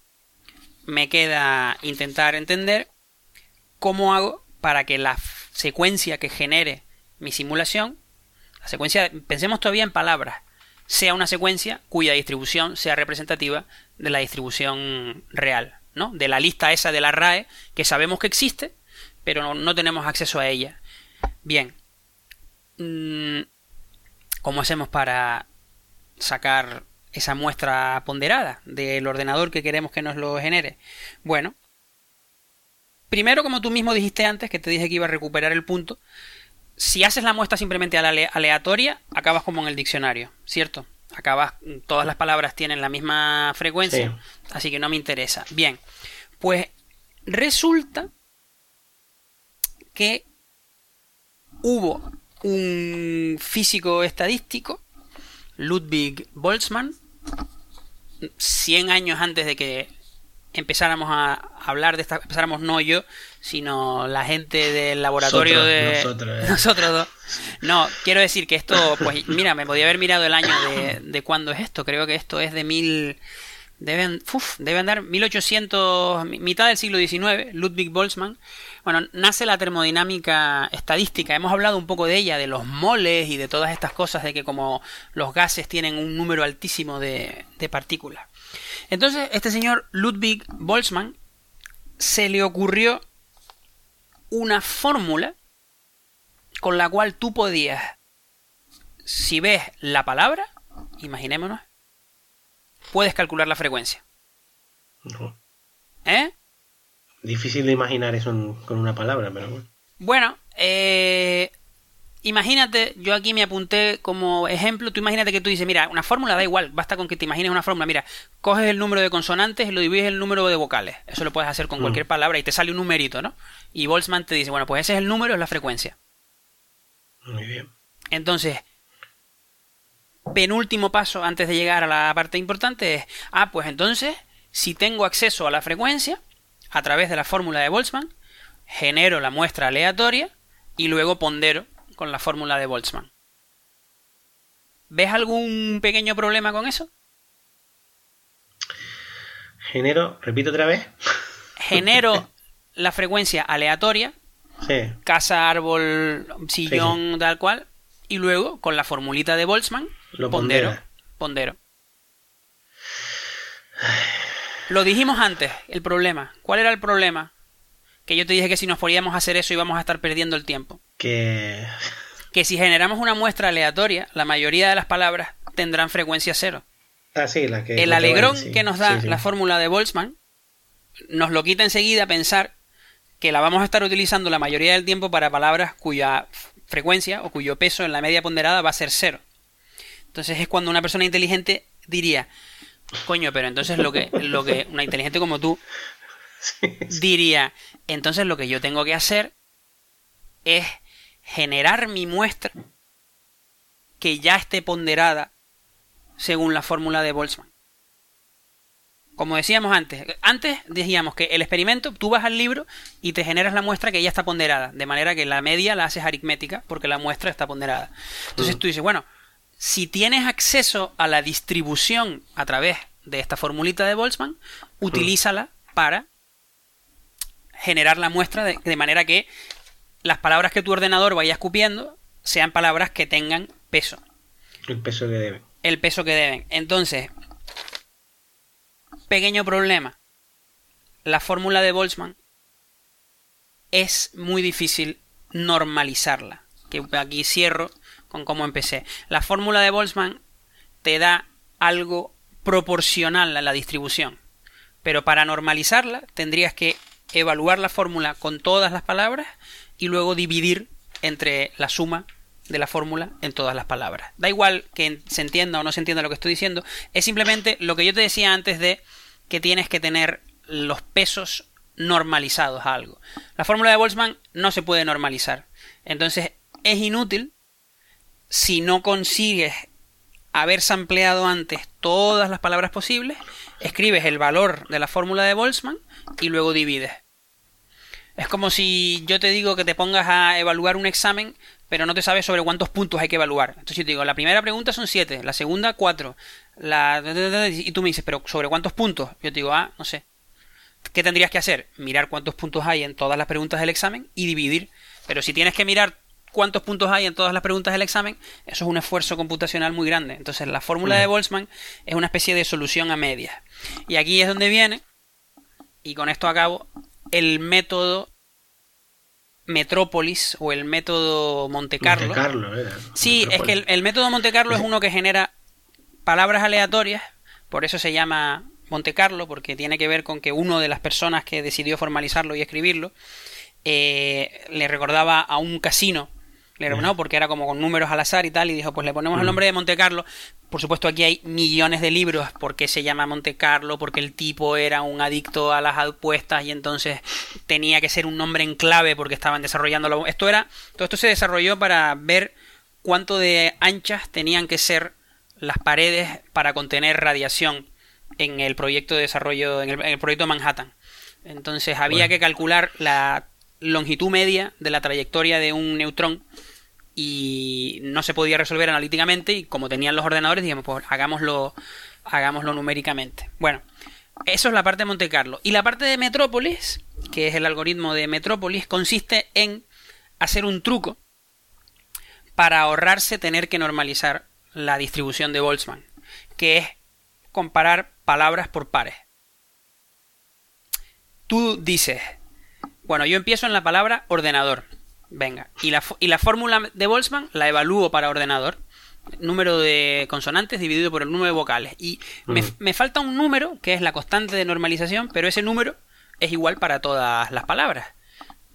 me queda intentar entender cómo hago para que la secuencia que genere mi simulación, la secuencia, pensemos todavía en palabras, sea una secuencia cuya distribución sea representativa de la distribución real, ¿no? De la lista esa de la RAE que sabemos que existe, pero no, tenemos acceso a ella. Bien. Mm, ¿Cómo hacemos para sacar esa muestra ponderada del ordenador que queremos que nos lo genere? Bueno, primero, como tú mismo dijiste antes, que te dije que iba a recuperar el punto, si haces la muestra simplemente aleatoria, acabas como en el diccionario, ¿cierto? Acabas, todas las palabras tienen la misma frecuencia, así que no me interesa. Bien, pues resulta que hubo un físico estadístico, Ludwig Boltzmann, 100 años antes de que empezáramos a hablar de esta, empezáramos no yo, sino la gente del laboratorio de nosotros, eh. nosotros, dos. No, quiero decir que esto, pues mira, me podía haber mirado el año de, de cuándo es esto, creo que esto es de mil... Deben, uf, debe andar 1800, mitad del siglo XIX, Ludwig Boltzmann. Bueno, nace la termodinámica estadística. Hemos hablado un poco de ella, de los moles y de todas estas cosas, de que como los gases tienen un número altísimo de, de partículas. Entonces, este señor Ludwig Boltzmann se le ocurrió una fórmula con la cual tú podías, si ves la palabra, imaginémonos, puedes calcular la frecuencia. No. ¿Eh? Difícil de imaginar eso con una palabra, pero bueno. Bueno, eh, imagínate, yo aquí me apunté como ejemplo, tú imagínate que tú dices, mira, una fórmula da igual, basta con que te imagines una fórmula, mira, coges el número de consonantes y lo divides el número de vocales, eso lo puedes hacer con mm. cualquier palabra y te sale un numerito, ¿no? Y Boltzmann te dice, bueno, pues ese es el número, es la frecuencia. Muy bien. Entonces, penúltimo paso antes de llegar a la parte importante es, ah, pues entonces, si tengo acceso a la frecuencia, a través de la fórmula de Boltzmann, genero la muestra aleatoria y luego pondero con la fórmula de Boltzmann. ¿Ves algún pequeño problema con eso? Genero, repito otra vez. Genero la frecuencia aleatoria. Sí. Casa, árbol, sillón, tal cual. Y luego, con la formulita de Boltzmann, Lo pondero. Pondero. Lo dijimos antes, el problema. ¿Cuál era el problema? Que yo te dije que si nos podíamos hacer eso íbamos a estar perdiendo el tiempo que... Que si generamos una muestra aleatoria, la mayoría de las palabras tendrán frecuencia cero. Ah, sí, la que... El alegrón que nos da la fórmula de Boltzmann nos lo quita enseguida pensar que la vamos a estar utilizando la mayoría del tiempo para palabras cuya frecuencia o cuyo peso en la media ponderada va a ser cero. Entonces es cuando una persona inteligente diría, coño, pero entonces lo que, lo que una inteligente como tú diría, entonces lo que yo tengo que hacer es generar mi muestra que ya esté ponderada según la fórmula de Boltzmann. Como decíamos antes, antes decíamos que el experimento, tú vas al libro y te generas la muestra que ya está ponderada, de manera que la media la haces aritmética porque la muestra está ponderada. Entonces mm. tú dices, bueno, si tienes acceso a la distribución a través de esta formulita de Boltzmann, utilízala para generar la muestra de, de manera que las palabras que tu ordenador vaya escupiendo sean palabras que tengan peso. El peso que deben. El peso que deben. Entonces, pequeño problema. La fórmula de Boltzmann es muy difícil normalizarla. Que aquí cierro con cómo empecé. La fórmula de Boltzmann te da algo proporcional a la distribución. Pero para normalizarla tendrías que evaluar la fórmula con todas las palabras y luego dividir entre la suma de la fórmula en todas las palabras. Da igual que se entienda o no se entienda lo que estoy diciendo, es simplemente lo que yo te decía antes de que tienes que tener los pesos normalizados a algo. La fórmula de Boltzmann no se puede normalizar. Entonces es inútil si no consigues haber sampleado antes todas las palabras posibles, escribes el valor de la fórmula de Boltzmann y luego divides. Es como si yo te digo que te pongas a evaluar un examen, pero no te sabes sobre cuántos puntos hay que evaluar. Entonces yo te digo, la primera pregunta son 7, la segunda 4, la... y tú me dices, pero ¿sobre cuántos puntos? Yo te digo, ah, no sé. ¿Qué tendrías que hacer? Mirar cuántos puntos hay en todas las preguntas del examen y dividir. Pero si tienes que mirar cuántos puntos hay en todas las preguntas del examen, eso es un esfuerzo computacional muy grande. Entonces la fórmula de Boltzmann es una especie de solución a medias. Y aquí es donde viene, y con esto acabo, el método Metrópolis o el método Monte Carlo. Monte Carlo era. Sí, es que el, el, método Monte Carlo es uno que genera palabras aleatorias, por eso se llama Monte Carlo, porque tiene que ver con que uno de las personas que decidió formalizarlo y escribirlo eh, le recordaba a un casino le no, porque era como con números al azar y tal, y dijo, pues le ponemos el nombre de Monte Carlo. Por supuesto, aquí hay millones de libros porque se llama Monte Carlo, porque el tipo era un adicto a las apuestas y entonces tenía que ser un nombre en clave porque estaban desarrollando Esto era, todo esto se desarrolló para ver cuánto de anchas tenían que ser las paredes para contener radiación en el proyecto de desarrollo, en el, proyecto Manhattan. Entonces había que calcular la longitud media de la trayectoria de un neutrón y no se podía resolver analíticamente y como tenían los ordenadores, digamos, pues hagámoslo, hagámoslo numéricamente. Bueno, eso es la parte de Monte Carlo. Y la parte de Metrópolis, que es el algoritmo de Metrópolis, consiste en hacer un truco para ahorrarse tener que normalizar la distribución de Boltzmann, que es comparar palabras por pares. Tú dices, bueno, yo empiezo en la palabra ordenador. Venga. Y la, y la fórmula de Boltzmann la evalúo para ordenador. Número de consonantes dividido por el número de vocales. Y me, me, falta un número, que es la constante de normalización, pero ese número es igual para todas las palabras.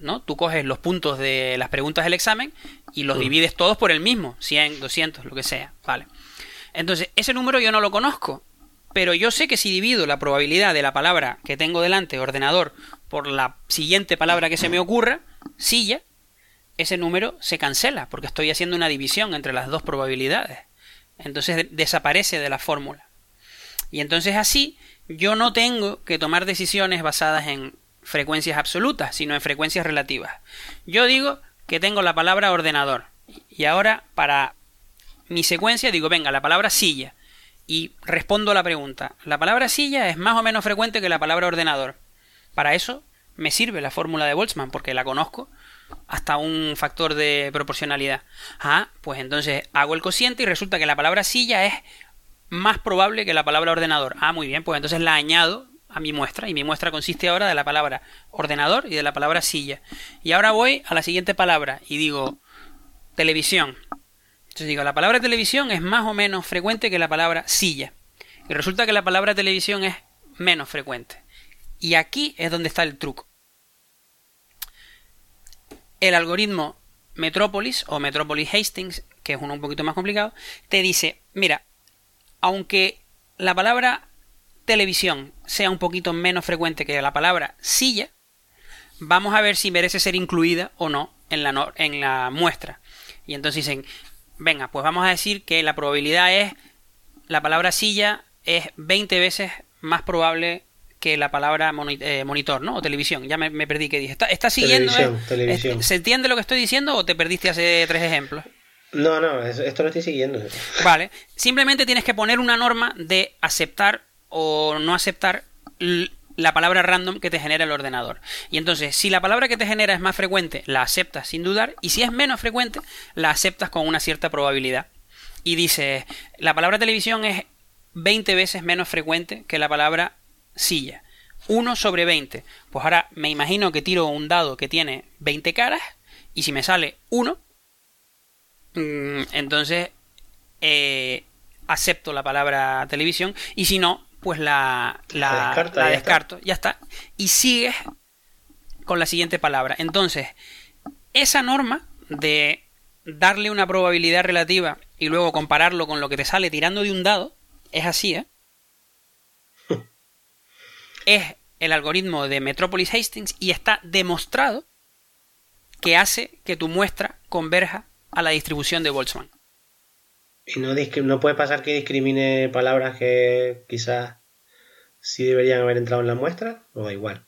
¿no? Tú coges los puntos de las preguntas del examen y los divides todos por el mismo. 100, 200, lo que sea. Vale. Entonces, ese número yo no lo conozco. Pero yo sé que si divido la probabilidad de la palabra que tengo delante, ordenador, por la siguiente palabra que se me ocurra, silla, ese número se cancela, porque estoy haciendo una división entre las dos probabilidades. Entonces desaparece de la fórmula. Y entonces así yo no tengo que tomar decisiones basadas en frecuencias absolutas, sino en frecuencias relativas. Yo digo que tengo la palabra ordenador. Y ahora para mi secuencia digo, venga, la palabra silla. Y respondo a la pregunta. La palabra silla es más o menos frecuente que la palabra ordenador. Para eso me sirve la fórmula de Boltzmann, porque la conozco hasta un factor de proporcionalidad. Ah, pues entonces hago el cociente y resulta que la palabra silla es más probable que la palabra ordenador. Ah, muy bien, pues entonces la añado a mi muestra y mi muestra consiste ahora de la palabra ordenador y de la palabra silla. Y ahora voy a la siguiente palabra y digo televisión. Entonces digo, la palabra televisión es más o menos frecuente que la palabra silla. Y resulta que la palabra televisión es menos frecuente. Y aquí es donde está el truco. El algoritmo Metropolis o Metropolis Hastings, que es uno un poquito más complicado, te dice, mira, aunque la palabra televisión sea un poquito menos frecuente que la palabra silla, vamos a ver si merece ser incluida o no en la, en la muestra. Y entonces dicen, venga, pues vamos a decir que la probabilidad es, la palabra silla es 20 veces más probable que la palabra eh, monitor, ¿no? O televisión. Ya me, perdí que dije. ¿Está, siguiendo? Eh? ¿Se entiende lo que estoy diciendo o te perdiste hace tres ejemplos? No, no, esto lo estoy siguiendo. Vale. Simplemente tienes que poner una norma de aceptar o no aceptar la palabra random que te genera el ordenador. Y entonces, si la palabra que te genera es más frecuente, la aceptas sin dudar, y si es menos frecuente, la aceptas con una cierta probabilidad. Y dices, la palabra televisión es 20 veces menos frecuente que la palabra silla. 1 sobre 20. Pues ahora me imagino que tiro un dado que tiene 20 caras, y si me sale 1, mm, entonces eh, acepto la palabra televisión, y si no, pues la, la, descarto, ya está. Y sigues con la siguiente palabra. Entonces, esa norma de darle una probabilidad relativa y luego compararlo con lo que te sale tirando de un dado, es así, ¿eh? es el algoritmo de Metropolis Hastings y está demostrado que hace que tu muestra converja a la distribución de Boltzmann. ¿Y no, no puede pasar que discrimine palabras que quizás sí deberían haber entrado en la muestra? ¿O da igual?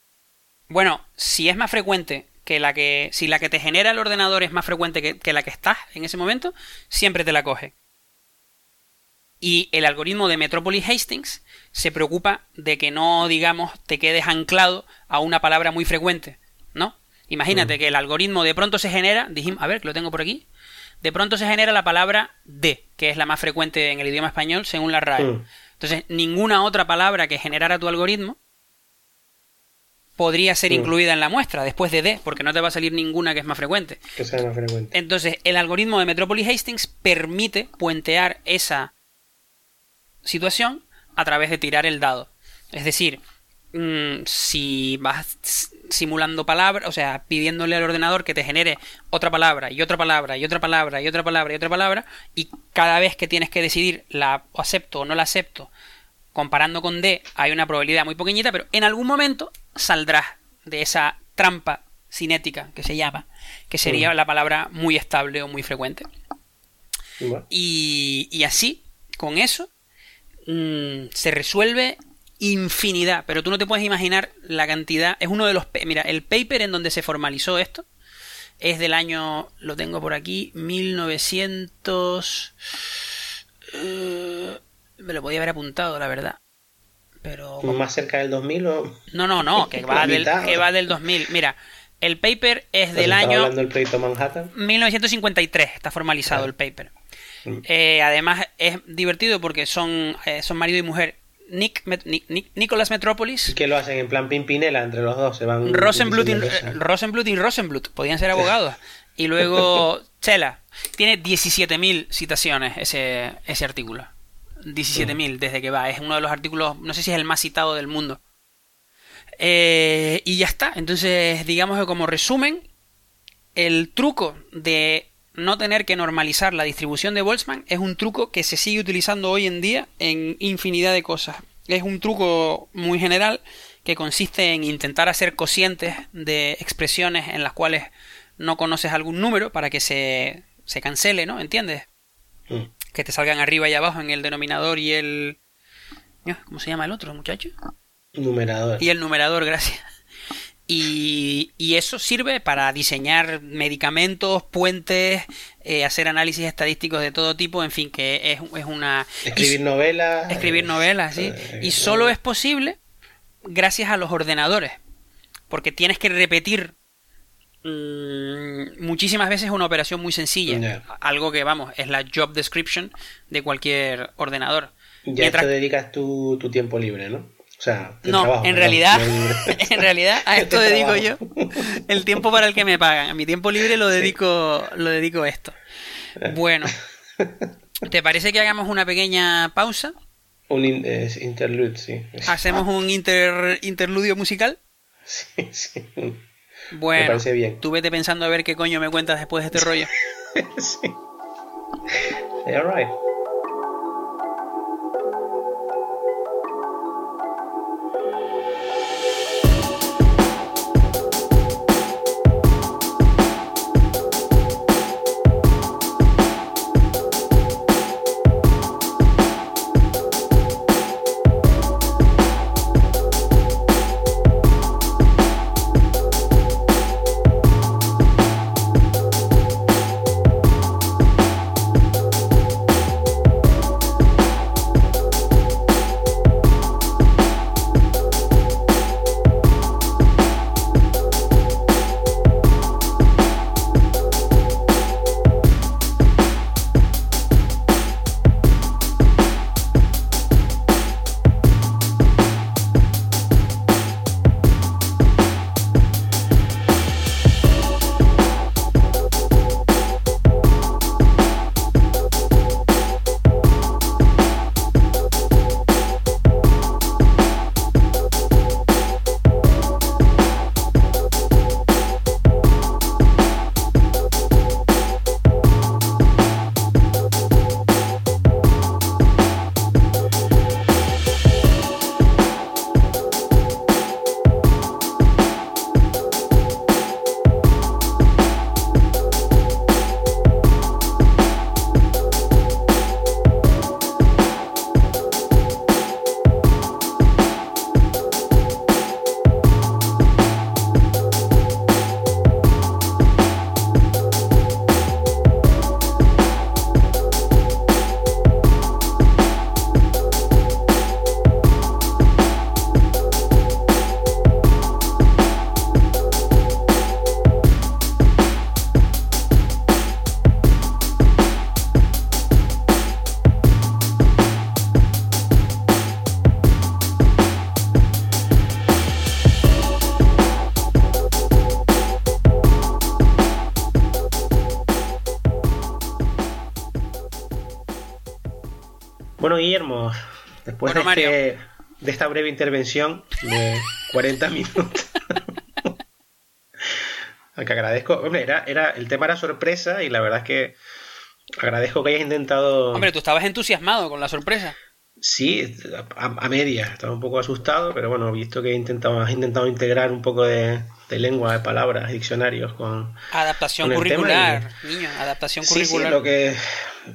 Bueno, si es más frecuente que la que. Si la que te genera el ordenador es más frecuente que, que la que estás en ese momento, siempre te la coge. Y el algoritmo de Metropolis Hastings se preocupa de que no, digamos, te quedes anclado a una palabra muy frecuente, ¿no? Imagínate mm. que el algoritmo de pronto se genera, dijimos, a ver, que lo tengo por aquí, de pronto se genera la palabra de, que es la más frecuente en el idioma español según la RAE. Mm. Entonces, ninguna otra palabra que generara tu algoritmo podría ser mm. incluida en la muestra después de D, porque no te va a salir ninguna que es más frecuente. Que sea más frecuente. Entonces, el algoritmo de Metropolis Hastings permite puentear esa situación a través de tirar el dado. Es decir, mm, si vas simulando palabras, o sea, pidiéndole al ordenador que te genere otra palabra y otra palabra y otra palabra y otra palabra y otra palabra, y cada vez que tienes que decidir la acepto o no la acepto, comparando con D, hay una probabilidad muy pequeñita, pero en algún momento saldrás de esa trampa cinética que se llama, que sería la palabra muy estable o muy frecuente. Y, y así, con eso, Mm, se resuelve infinidad, pero tú no te puedes imaginar la cantidad. Es uno de los. Mira, el paper en donde se formalizó esto es del año. Lo tengo por aquí, 1900. Eh, me lo podía haber apuntado, la verdad. Pero. ¿Más cerca del 2000 o.? No, no, no, que va, del, que va del 2000. Mira, el paper es del año. hablando del proyecto Manhattan? 1953 está formalizado el paper. Mm. Eh, además es divertido porque son, eh, son marido y mujer. Nick, Nicholas Metropolis. Que lo hacen en plan Pimpinela entre los dos. Se van Rosenblut y, Rosenblut y Rosenblut. Podían ser abogados. y luego Chela. Tiene 17.000 citaciones ese, ese artículo. 17.000 desde que va. Es uno de los artículos, no sé si es el más citado del mundo. Eh, y ya está. Entonces, digamos que como resumen, el truco de no tener que normalizar la distribución de Boltzmann es un truco que se sigue utilizando hoy en día en infinidad de cosas. Es un truco muy general que consiste en intentar hacer cocientes de expresiones en las cuales no conoces algún número para que se, se cancele, ¿no? ¿Entiendes? Mm. Que te salgan arriba y abajo en el denominador y el... ¿Cómo se llama el otro, muchacho? Numerador. Y el numerador, gracias. Y, eso sirve para diseñar medicamentos, puentes, eh, hacer análisis estadísticos de todo tipo, en fin, que es, es una... Escribir novelas. Escribir novelas, sí. Eh, y solo es posible gracias a los ordenadores, porque tienes que repetir mm, muchísimas veces una operación muy sencilla, algo que, vamos, es la job description de cualquier ordenador. Ya te dedicas tu, tu tiempo libre, ¿no? No, en realidad, en realidad a esto dedico yo el tiempo para el que me pagan. A mi tiempo libre lo dedico, lo dedico a esto. Bueno, ¿te parece que hagamos una pequeña pausa? Un interlude, sí. ¿Hacemos un interludio musical? Sí, sí. Bueno, me parece bien. tú vete pensando a ver qué coño me cuentas después de este rollo. sí. All right. Guillermo, después de, este, de esta breve intervención de 40 minutos. que agradezco. Hombre, era, era, el tema era sorpresa y la verdad es que agradezco que hayas intentado. Hombre, tú estabas entusiasmado con la sorpresa. Sí, a, media. Estaba un poco asustado, pero bueno, visto que he intentado, has intentado integrar un poco de, lengua, de palabras, diccionarios con. Adaptación curricular, niño, adaptación curricular. Sí, lo que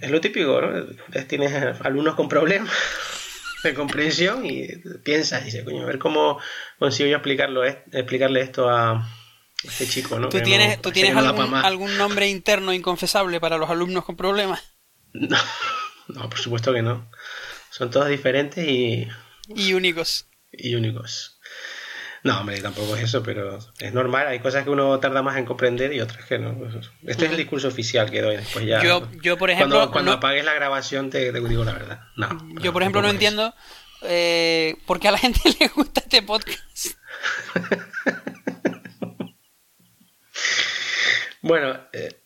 es lo típico, ¿no? Tienes alumnos con problemas de comprensión y piensas y dices, coño, a ver cómo consigo yo explicarlo, explicarle esto a este chico, ¿no? ¿Tú tienes, ¿tú tienes algún, algún nombre interno inconfesable para los alumnos con problemas? No, no, por supuesto que no. Son todos diferentes y... Y únicos. Y únicos. No, hombre, tampoco es eso, pero es normal. Hay cosas que uno tarda más en comprender y otras que no. Este es el discurso oficial que doy después ya. Yo, yo por ejemplo. Cuando, apagues la grabación te, digo la verdad. No. Yo, por ejemplo, no entiendo eh, por qué a la gente le gusta este podcast. bueno, eh,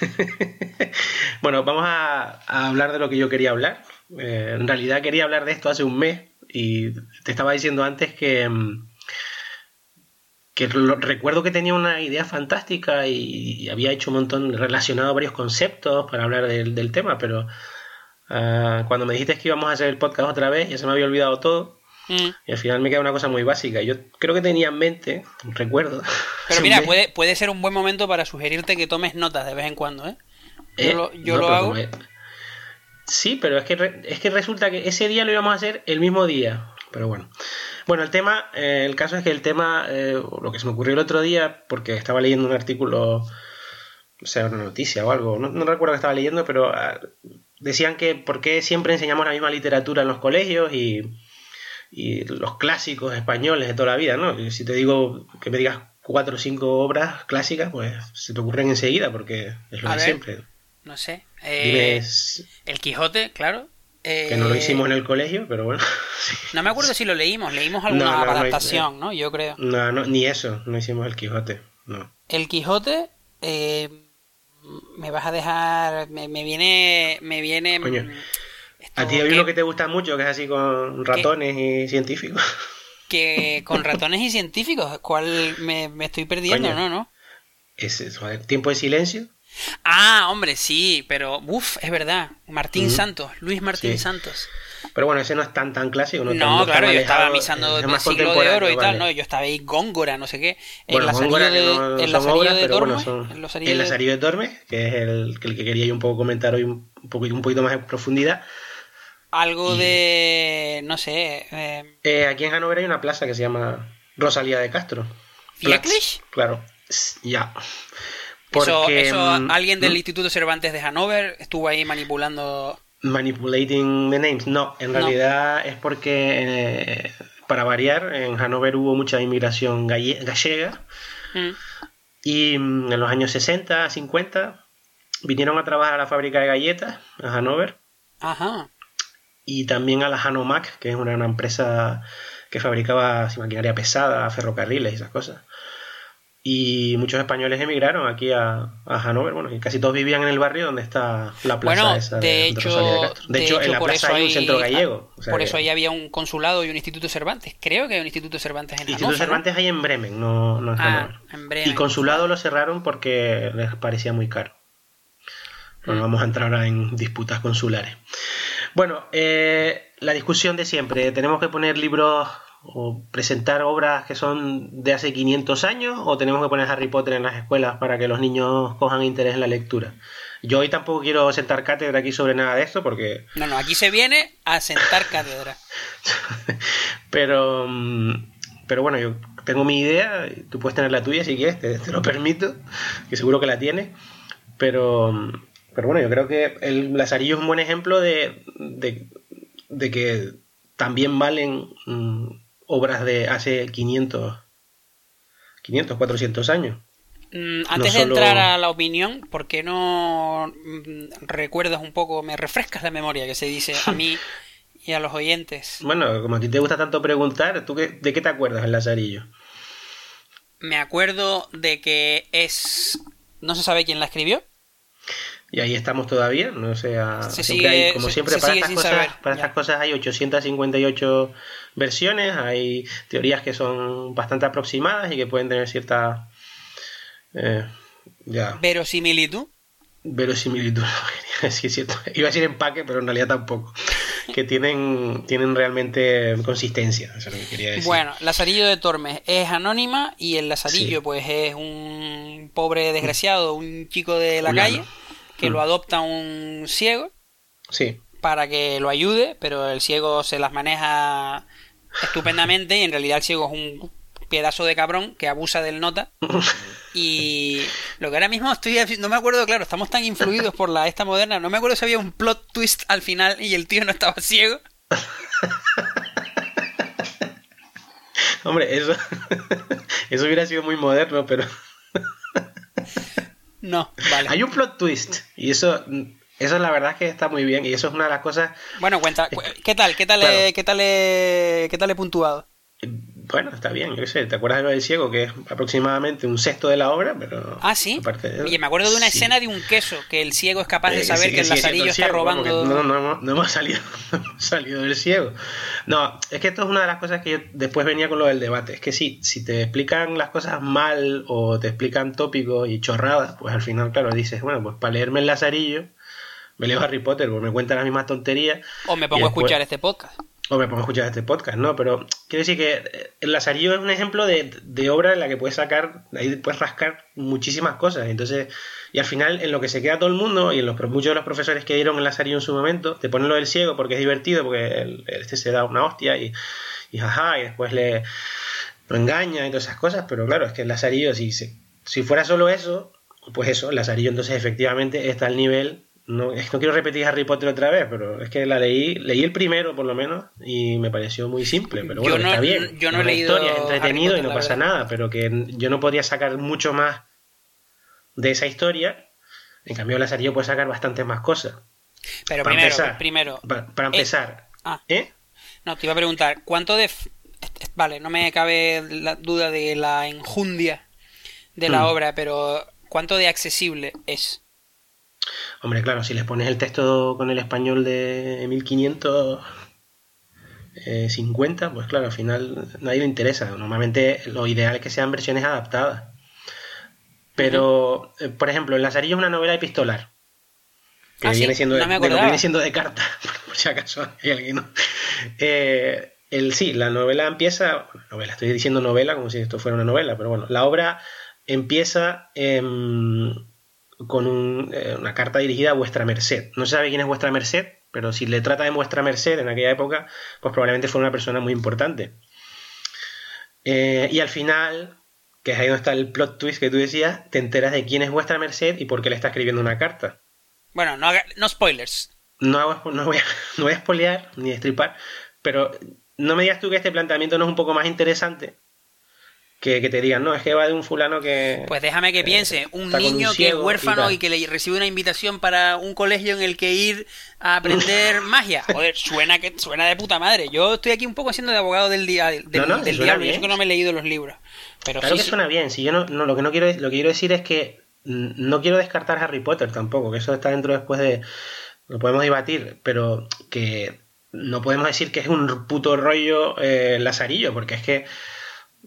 bueno, vamos a, hablar de lo que yo quería hablar. Eh, en realidad quería hablar de esto hace un mes y te estaba diciendo antes que, recuerdo que tenía una idea fantástica y, había hecho un montón relacionado varios conceptos para hablar del, tema, pero ah, cuando me dijiste que íbamos a hacer el podcast otra vez ya se me había olvidado todo. Mm. Y al final me queda una cosa muy básica. Yo creo que tenía en mente, recuerdo. Pero mira, puede, puede ser un buen momento para sugerirte que tomes notas de vez en cuando, ¿eh? Yo eh, lo, hago. Sí, pero es que, es que resulta que ese día lo íbamos a hacer el mismo día. Pero bueno. Bueno, el tema, eh, el caso es que el tema, eh, lo que se me ocurrió el otro día, porque estaba leyendo un artículo, o sea, una noticia o algo, no, recuerdo que estaba leyendo, pero ah, decían que por qué siempre enseñamos la misma literatura en los colegios y, y los clásicos españoles de toda la vida, ¿no? si te digo que me digas cuatro o cinco obras clásicas, pues se te ocurren enseguida, porque es lo de siempre no sé. Eh, el Quijote, claro. Que no lo hicimos en el colegio, pero bueno. No me acuerdo si lo leímos, leímos alguna adaptación, no, Yo creo. No, no, ni eso, no hicimos el Quijote, no. El Quijote, eh, me vas a dejar, me, viene, me viene... Coño. a ti hay uno que te gusta mucho, que es así con ratones y científicos. Que con ratones y científicos, ¿cuál me, estoy perdiendo, no, no? Es, tiempo de silencio. Ah, hombre, sí, pero uff, es verdad. Martín Santos, Luis Martín Santos. Pero bueno, ese no es tan tan clásico. No, claro, yo estaba misando el siglo de oro y tal, ¿no? Yo estaba ahí Góngora, no sé qué. En la Góngora de, no en de Tormes. el Lazarillo de Tormes, que es el, que quería yo un poco comentar hoy un, poquito, un poquito más en profundidad. Algo de. no sé. Eh, eh, aquí en Hannover hay una plaza que se llama Rosalía de Castro. ¿Fieklich? Claro, ya eso, mm, alguien del Instituto Cervantes de Hanover estuvo ahí manipulando. Manipulating the names. No, en realidad es porque, eh, para variar, en Hanover hubo mucha inmigración gallega. Mm. Y mm, en los años 60, 50, vinieron a trabajar a la fábrica de galletas, a Hanover. Ajá. Y también a la Hanomac, que es una, una empresa que fabricaba maquinaria pesada, ferrocarriles y esas cosas y muchos españoles emigraron aquí a, a Hannover, bueno, y casi todos vivían en el barrio donde está la plaza esa de, hecho, de, hecho, en la plaza hay un centro gallego. por eso ahí había un consulado y un instituto Cervantes. Creo que hay un instituto Cervantes en Instituto Cervantes hay en Bremen, no, no en ah, Hannover. y consulado lo cerraron porque les parecía muy caro. No vamos a entrar ahora en disputas consulares. Bueno, eh, la discusión de siempre. Tenemos que poner libros o presentar obras que son de hace 500 años o tenemos que poner Harry Potter en las escuelas para que los niños cojan interés en la lectura. Yo hoy tampoco quiero sentar cátedra aquí sobre nada de esto porque... No, no, aquí se viene a sentar cátedra. pero, mm, pero bueno, yo tengo mi idea, tú puedes tener la tuya si quieres, te, lo permito, que seguro que la tienes, pero, pero bueno, yo creo que el Lazarillo es un buen ejemplo de, de, de que también valen mm, obras de hace 500, 500 400 años. Mm, antes de entrar a la opinión, ¿por qué no mm, recuerdas un poco, me refrescas la memoria que se dice a mí y a los oyentes? Bueno, como a ti te gusta tanto preguntar, ¿tú de qué te acuerdas el Lazarillo? Me acuerdo de que es... ¿No se sabe quién la escribió? Y ahí estamos todavía, no sé, Se siempre sigue- hay, como se- siempre, se para, estas cosas, saber, para ya. estas cosas hay 858 versiones, hay teorías que son bastante aproximadas y que pueden tener cierta eh, ya, Verosimilitud. verosimilitud. quería decir cierto. Iba a decir empaque, pero en realidad tampoco. Que tienen, tienen realmente consistencia, eso es lo que quería decir. Bueno, Lazarillo de Tormes es anónima y el Lazarillo Sí. pues es un pobre desgraciado, un chico de la calle que Mm. lo adopta un ciego Sí, para que lo ayude, pero el ciego se las maneja estupendamente y en realidad el ciego es un pedazo de cabrón que abusa del nota. Y lo que ahora mismo estoy no me acuerdo claro estamos tan influidos por la esta moderna no me acuerdo si había un plot twist al final y el tío no estaba ciego. Hombre, eso, eso hubiera sido muy moderno, pero no vale. Hay un plot twist y eso, eso la verdad es que está muy bien y eso es una de las cosas bueno cuenta cu- qué tal qué tal Claro. he- qué tal qué tal he puntuado Bueno, está bien, yo qué sé, ¿te acuerdas de lo del ciego? Que es aproximadamente un sexto de la obra, pero... ah sí de- y me acuerdo de una sí. escena de un queso que el ciego es capaz de Eh, saber sí, que el lazarillo está ciego, robando No, no, hemos- no hemos salido, no hemos salido del ciego. No, es que esto es una de las cosas que yo después venía con lo del debate. Es que si, si te explican las cosas mal o te explican tópicos y chorradas, pues al final, claro, dices, bueno, pues para leerme el lazarillo, me leo Harry Potter, porque me cuentan las mismas tonterías. o me pongo a escuchar este podcast Pongo a escuchar este podcast, ¿no? Pero quiero decir que eh, el Lazarillo es un ejemplo de, de obra en la que puedes sacar, ahí puedes rascar muchísimas cosas. Entonces, y al final, en lo que se queda todo el mundo, y en los muchos de los profesores que dieron el Lazarillo en su momento, te ponen lo del ciego porque es divertido, porque este se da una hostia y, y jaja, y después le lo engaña y todas esas cosas, pero claro, es que el Lazarillo, si, si fuera solo eso, pues eso, el Lazarillo entonces efectivamente está al nivel no, es que no quiero repetir Harry Potter otra vez, pero es que la leí, leí el primero por lo menos y me pareció muy simple, pero bueno, Yo no- está bien. yo no he leído historia, es entretenido Potter, y no pasa verdad. nada, pero que yo no podría sacar mucho más de esa historia. En cambio, la serie puede sacar bastantes más cosas. pero Para primero empezar, primero Pa- para, empezar, ah. ¿eh? No, te iba a preguntar, ¿cuánto de... Vale, no me cabe la duda de la enjundia de la Hmm. obra, pero ¿cuánto de accesible es? Hombre, claro, si les pones el texto con el español de 1550, pues claro, al final nadie le interesa. Normalmente lo ideal es que sean versiones adaptadas. Pero, eh, por ejemplo, El Lazarillo es una novela epistolar. Que Ah, sí, viene siendo de, no que viene siendo de carta, por si acaso hay alguien. ¿no? Eh, el, sí, la novela empieza. Novela, estoy diciendo novela como si esto fuera una novela, pero bueno, la obra empieza em, con un, eh, una carta dirigida a vuestra merced. No se sabe quién es vuestra merced, pero si le trata de vuestra merced en aquella época, pues probablemente fue una persona muy importante. Eh, y al final, que es ahí donde está el plot twist que tú decías, te enteras de quién es vuestra merced y por qué le está escribiendo una carta. Bueno, no, haga- no spoilers. No, hago- no, voy a, no voy a spoilear ni destripar, pero no me digas tú que este planteamiento no es un poco más interesante que, que te digan, no, es que va de un fulano que... Pues déjame que piense, un niño que es y huérfano y, que le recibe una invitación para un colegio en el que ir a aprender magia. Joder, suena que suena de puta madre. Yo estoy aquí un poco haciendo de abogado del, día, del, No, no, del diablo. Yo que no me he leído los libros. Pero Claro sí, que suena bien. Si yo no, no, lo que no quiero lo que quiero decir es que no quiero descartar Harry Potter tampoco, que eso está dentro después de lo podemos debatir, pero que no podemos decir que es un puto rollo eh, lazarillo, porque es que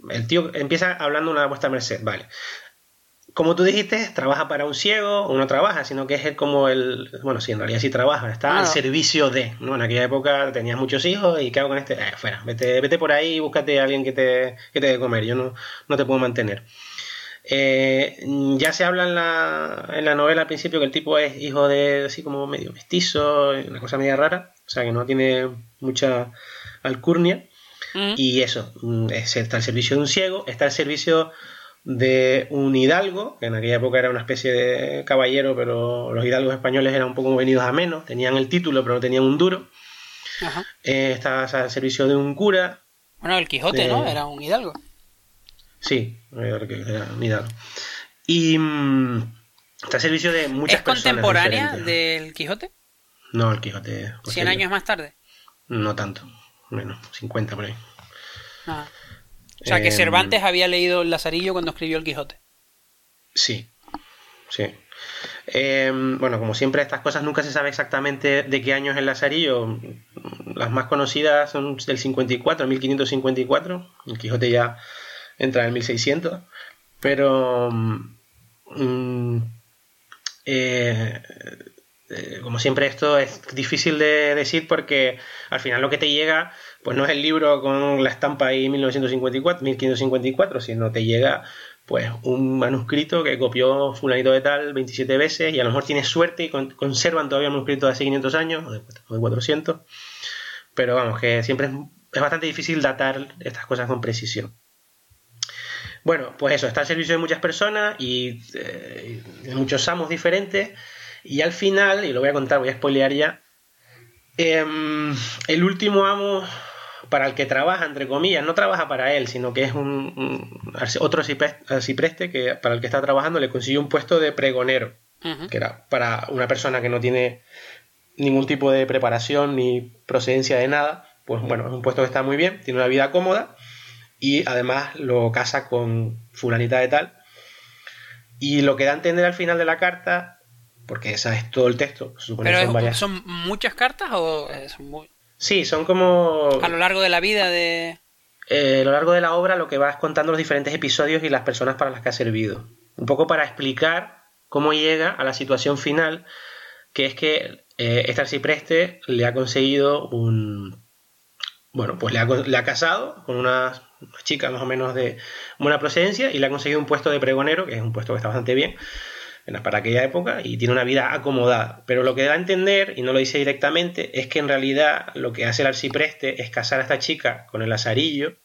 el tío empieza hablando una vuestra merced, vale. Como tú dijiste, trabaja para un ciego, o no trabaja, sino que es el como el. Bueno, sí, en realidad sí trabaja, está Ah. al servicio de. ¿no? En aquella época tenías muchos hijos y ¿qué hago con este? Eh, fuera, vete, vete por ahí y búscate a alguien que te, que te dé de comer, yo no, no te puedo mantener. Eh, ya se habla en la, en la novela al principio que el tipo es hijo de así como medio mestizo, una cosa media rara, o sea que no tiene mucha alcurnia. Mm. Y eso, mm, es- está al servicio de un ciego, está al servicio de un hidalgo, que en aquella época era una especie de caballero, pero los hidalgos españoles eran un poco venidos a menos, tenían el título, pero no tenían un duro. Ajá. Eh, está servicio de un cura, Bueno, el Quijote, ¿no? Eh, Era un hidalgo. sí, era un hidalgo. Y mm, está al servicio de muchas ¿Es personas contemporánea diferentes. del Quijote? No, el Quijote. 100 posterior. años más tarde. No tanto, menos, 50 por ahí. Ah. O sea, que Em, Cervantes había leído el Lazarillo cuando escribió el Quijote. Sí. sí. Em, bueno, como siempre, estas cosas nunca se sabe exactamente de qué año es el Lazarillo. Las más conocidas son del 54, 1554. El Quijote ya entra en el 1600. Pero. Mm, eh, eh, como siempre, esto es difícil de decir porque al final lo que te llega, pues no es el libro con la estampa ahí 1954, 1554, sino te llega pues un manuscrito que copió fulanito de tal 27 veces y a lo mejor tienes suerte y conservan todavía manuscritos de hace 500 años o de 400 pero vamos que siempre es, bastante difícil datar estas cosas con precisión. Bueno pues eso está al servicio de muchas personas y eh, de muchos amos diferentes y al final y lo voy a contar voy a spoilear ya em, el último amo para el que trabaja, entre comillas, no trabaja para él, sino que es un, otro cipreste que para el que está trabajando le consiguió un puesto de pregonero, que era para una persona que no tiene ningún tipo de preparación ni procedencia de nada, pues bueno, es un puesto que está muy bien, tiene una vida cómoda y además lo casa con fulanita de tal. Y lo que da a entender al final de la carta, porque esa es todo el texto, supone son, varias... ¿son muchas cartas o son muy... Sí, son como... A lo largo de la vida de... Eh, a lo largo de la obra lo que vas contando los diferentes episodios y las personas para las que ha servido. Un poco para explicar cómo llega a la situación final, que es que eh, este arcipreste le ha conseguido un... Bueno, pues le ha, le ha casado con una chica más o menos de buena procedencia y le ha conseguido un puesto de pregonero, que es un puesto que está bastante bien para aquella época y tiene una vida acomodada. Pero lo que da a entender, y no lo dice directamente, es que en realidad lo que hace el arcipreste es casar a esta chica con el azarillo,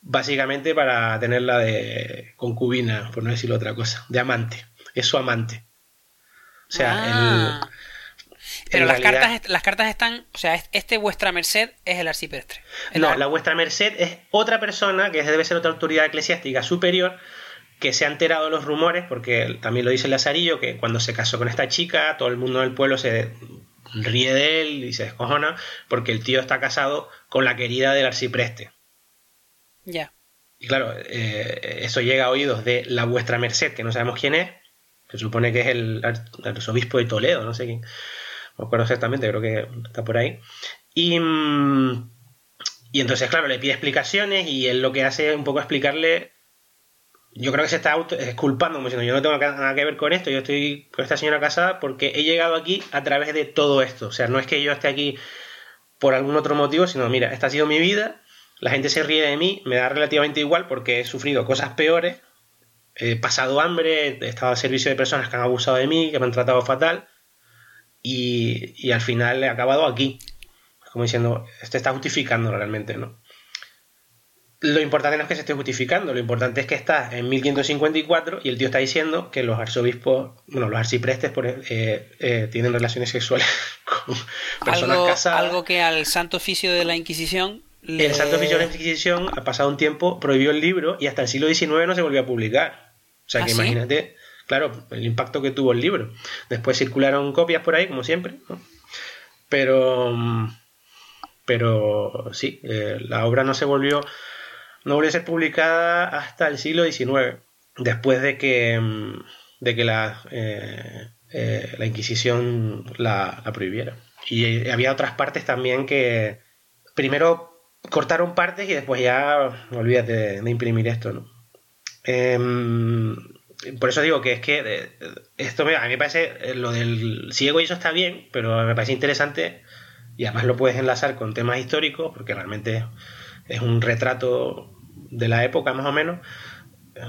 básicamente para tenerla de concubina, por no decirlo otra cosa, de amante. Es su amante. O sea, ah. Pero las, cartas, las cartas están, o sea, este vuestra merced es el arcipreste. no, la vuestra merced es otra persona que debe ser otra autoridad eclesiástica superior que se ha enterado de los rumores, porque también lo dice Lazarillo, que cuando se casó con esta chica, todo el mundo del pueblo se ríe de él y se descojona, porque el tío está casado con la querida del arcipreste. Ya. Y claro, eh, eso llega a oídos de la vuestra merced, que no sabemos quién es, se supone que es el arzobispo de Toledo, no sé quién, no me acuerdo exactamente, creo que está por ahí. Y, mm, y entonces, claro, le pide explicaciones y él lo que hace es un poco explicarle yo creo que se está auto culpando, como diciendo, yo no tengo nada que ver con esto, yo estoy con esta señora casada porque he llegado aquí a través de todo esto. O sea, no es que yo esté aquí por algún otro motivo, sino, mira, esta ha sido mi vida, la gente se ríe de mí, me da relativamente igual porque he sufrido cosas peores, he pasado hambre, he estado al servicio de personas que han abusado de mí, que me han tratado fatal, y, y al final he acabado aquí. Como diciendo, esto está justificando realmente, ¿no? Lo importante no es que se esté justificando, lo importante es que está en 1554 y el tío está diciendo que los arzobispos, bueno, los arciprestes eh, eh, tienen relaciones sexuales con personas algo, casadas. Algo que al Santo Oficio de la Inquisición. El Santo Oficio de la Inquisición, ha pasado un tiempo, prohibió el libro y hasta el siglo XIX no se volvió a publicar. O sea que ¿Ah, imagínate, claro, el impacto que tuvo el libro. Después circularon copias por ahí, como siempre, Pero. Pero sí, eh, la obra no se volvió no volvió a ser publicada hasta el siglo XIX, después de que, mm, de que la, eh, eh, la Inquisición la, prohibiera. Y había otras partes también que primero cortaron partes y después ya olvídate de, imprimir esto, ¿no? Em, por eso digo que es que eh, esto a mí me parece lo del ciego y eso está bien, pero me parece interesante y además lo puedes enlazar con temas históricos porque realmente es un retrato de la época más o menos,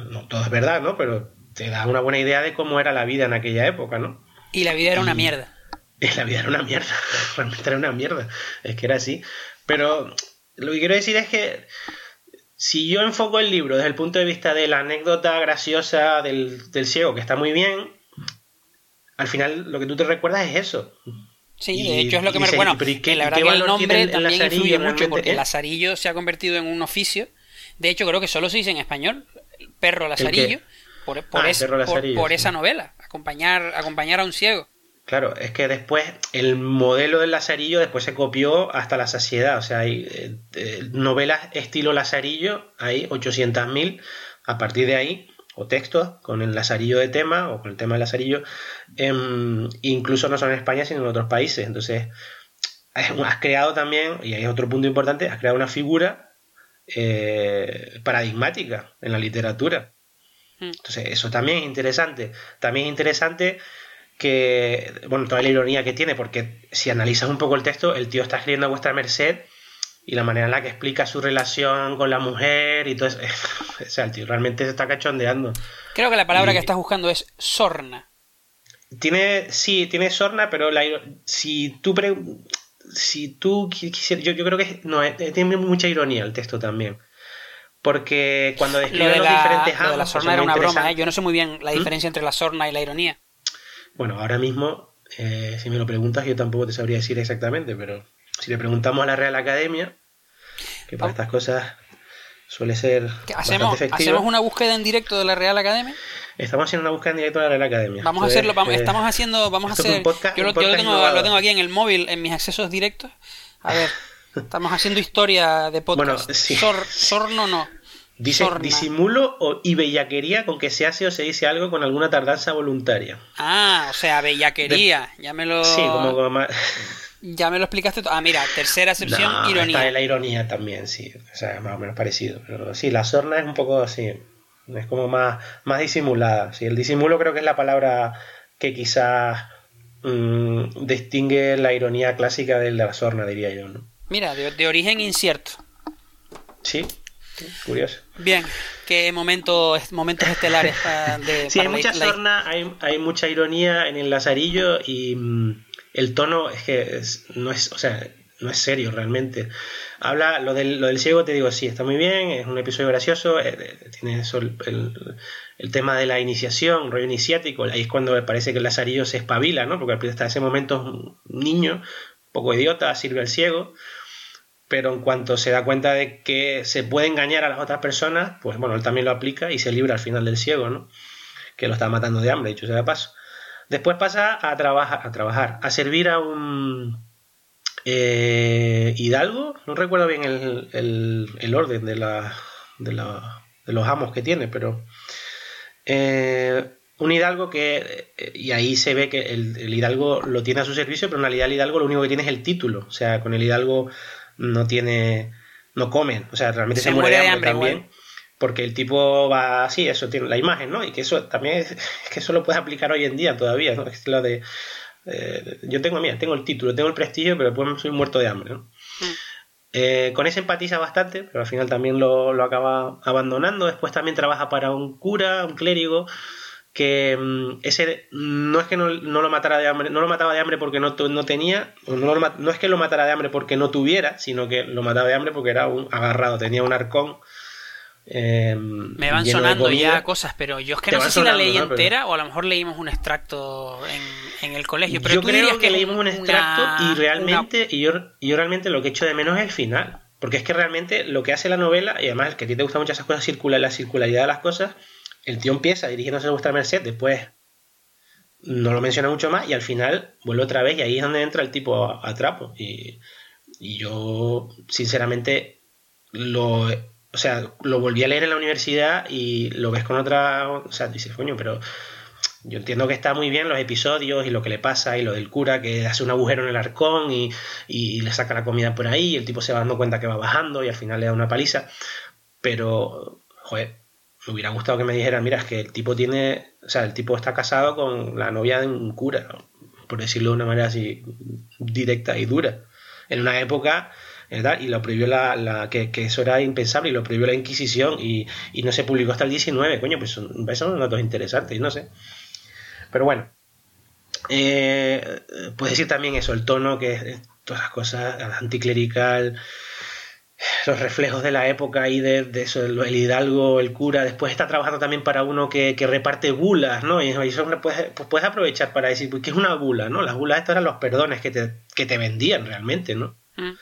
no todo es verdad, ¿no? Pero te da una buena idea de cómo era la vida en aquella época, ¿no? Y la vida era una mierda. Y la vida era una mierda, realmente era una mierda, es que era así. Pero lo que quiero decir es que si yo enfoco el libro desde el punto de vista de la anécdota graciosa del, del ciego, que está muy bien, al final lo que tú te recuerdas es eso. Sí, de hecho es lo que me recuerda. Bueno, la verdad que el nombre también influye mucho porque el lazarillo se ha convertido en un oficio de hecho, creo que solo se dice en español, perro lazarillo, por, por, ah, por, esa novela, acompañar, acompañar a un ciego. Claro, es que después el modelo del Lazarillo después se copió hasta la saciedad. O sea, hay eh, novelas estilo Lazarillo, hay 800.000. A partir de ahí, o textos con el lazarillo de tema o con el tema del lazarillo, em, incluso no solo en España, sino en otros países. Entonces, has creado también, y ahí es otro punto importante, has creado una figura eh, paradigmática en la literatura. Hmm. Entonces, eso también es interesante. También es interesante que, bueno, toda la ironía que tiene, porque si analizas un poco el texto, el tío está escribiendo a vuestra merced y la manera en la que explica su relación con la mujer y todo eso. o sea, el tío realmente se está cachondeando. Creo que la palabra que estás buscando es sorna. Tiene, sí, tiene sorna, pero la, si tú si tú quisieras, yo, yo, creo que no, eh, tiene mucha ironía el texto también. Porque cuando describe de los diferentes lo de la sorna era una broma, ¿eh? Yo no sé muy bien la ¿Mm? diferencia entre la sorna y la ironía. Bueno, ahora mismo, eh, si me lo preguntas, yo tampoco te sabría decir exactamente, pero si le preguntamos a la Real Academia, que para estas cosas suele ser. ¿Hacemos, ¿Hacemos una búsqueda en directo de la Real Academia? Estamos haciendo una búsqueda en directo de la Academia. Vamos a hacerlo, vamos, estamos haciendo, vamos a hacer. yo, lo, tengo, aquí en el móvil, en mis accesos directos. A ver, estamos haciendo historia de podcast. Bueno, sorno no. Dice disimulo o, y bellaquería con que se hace o se dice algo con alguna tardanza voluntaria. Ah, o sea, bellaquería. Ya me lo. Sí, como. Ya me lo explicaste todo. Ah, mira, tercera excepción, ironía. Está la ironía también, sí. O sea, más o menos parecido. Pero sí, la sorna es un poco así. Es como más, más disimulada. Sí, el disimulo creo que es la palabra que quizás mm, distingue la ironía clásica de la sorna, diría yo. ¿no? Mira, de, origen incierto. Sí, curioso. Bien, qué momentos, momentos estelares de. Sí, hay mucha sorna, hay, hay, mucha ironía en el lazarillo y. Mm, el tono es que no es, o sea, no es serio realmente. Habla, lo del, lo del ciego te digo, sí, está muy bien, es un episodio gracioso, eh, eh, tiene eso, el, tema de la iniciación, rollo iniciático, ahí es cuando parece que el lazarillo se espabila, ¿no? Porque hasta ese momento es un niño, un poco idiota, sirve al ciego, pero en cuanto se da cuenta de que se puede engañar a las otras personas, pues bueno, él también lo aplica y se libra al final del ciego, ¿no? Que lo está matando de hambre, dicho sea de paso. Después pasa a, trabajar, a trabajar, a servir a un eh, hidalgo, no recuerdo bien el, orden de, la, de, los amos que tiene, pero eh, un hidalgo que, eh, y ahí se ve que el, hidalgo lo tiene a su servicio, pero en realidad el hidalgo lo único que tiene es el título, o sea, con el hidalgo no tiene, no comen, o sea, realmente se, muere, de hambre, también porque el tipo va así, eso tiene la imagen, ¿no? Y que eso también es, que eso lo puedes aplicar hoy en día todavía, ¿no? Es lo de eh, yo tengo, mira, tengo el título, tengo el prestigio, pero después soy muerto de hambre, ¿no? Mm. Eh, con ese empatiza bastante, pero al final también lo, lo, acaba abandonando. Después también trabaja para un cura, un clérigo, que mm, ese no es que no, no, lo matara de hambre, no lo mataba de hambre porque no, no tenía, no, no, es que lo matara de hambre porque no tuviera, sino que lo mataba de hambre porque era un agarrado, tenía un arcón Em, Me van sonando ya cosas, pero yo es que no sé si la leí entera o a lo mejor leímos un extracto en, el colegio. Pero yo creo que, leímos un extracto y realmente, y yo, yo realmente lo que echo de menos es el final. Porque es que realmente lo que hace la novela, y además que a ti te gustan muchas esas cosas, circula la circularidad de las cosas, el tío empieza dirigiéndose a vuestra merced, después no lo menciona mucho más y al final vuelve otra vez y ahí es donde entra el tipo a, trapo. Y, y yo, sinceramente, lo o sea, lo volví a leer en la universidad y lo ves con otra, o sea, dices, coño, pero yo entiendo que está muy bien los episodios y lo que le pasa y lo del cura que hace un agujero en el arcón y, le saca la comida por ahí y el tipo se va dando cuenta que va bajando y al final le da una paliza, pero, joder, me hubiera gustado que me dijeran, mira, es que el tipo tiene, o sea, el tipo está casado con la novia de un cura, por decirlo de una manera así directa y dura, en una época y lo prohibió la, que, eso era impensable y lo prohibió la Inquisición y, no se publicó hasta el 19, coño, pues son, son datos interesantes, no sé. Pero bueno, eh, puedes decir también eso, el tono, que todas las cosas, anticlerical, los reflejos de la época y de, eso, el, hidalgo, el cura, después está trabajando también para uno que, reparte bulas, ¿no? Y eso puedes, pues puedes aprovechar para decir, pues, ¿qué es una bula, no? Las bulas estas eran los perdones que te, que te vendían realmente, ¿no? Mm.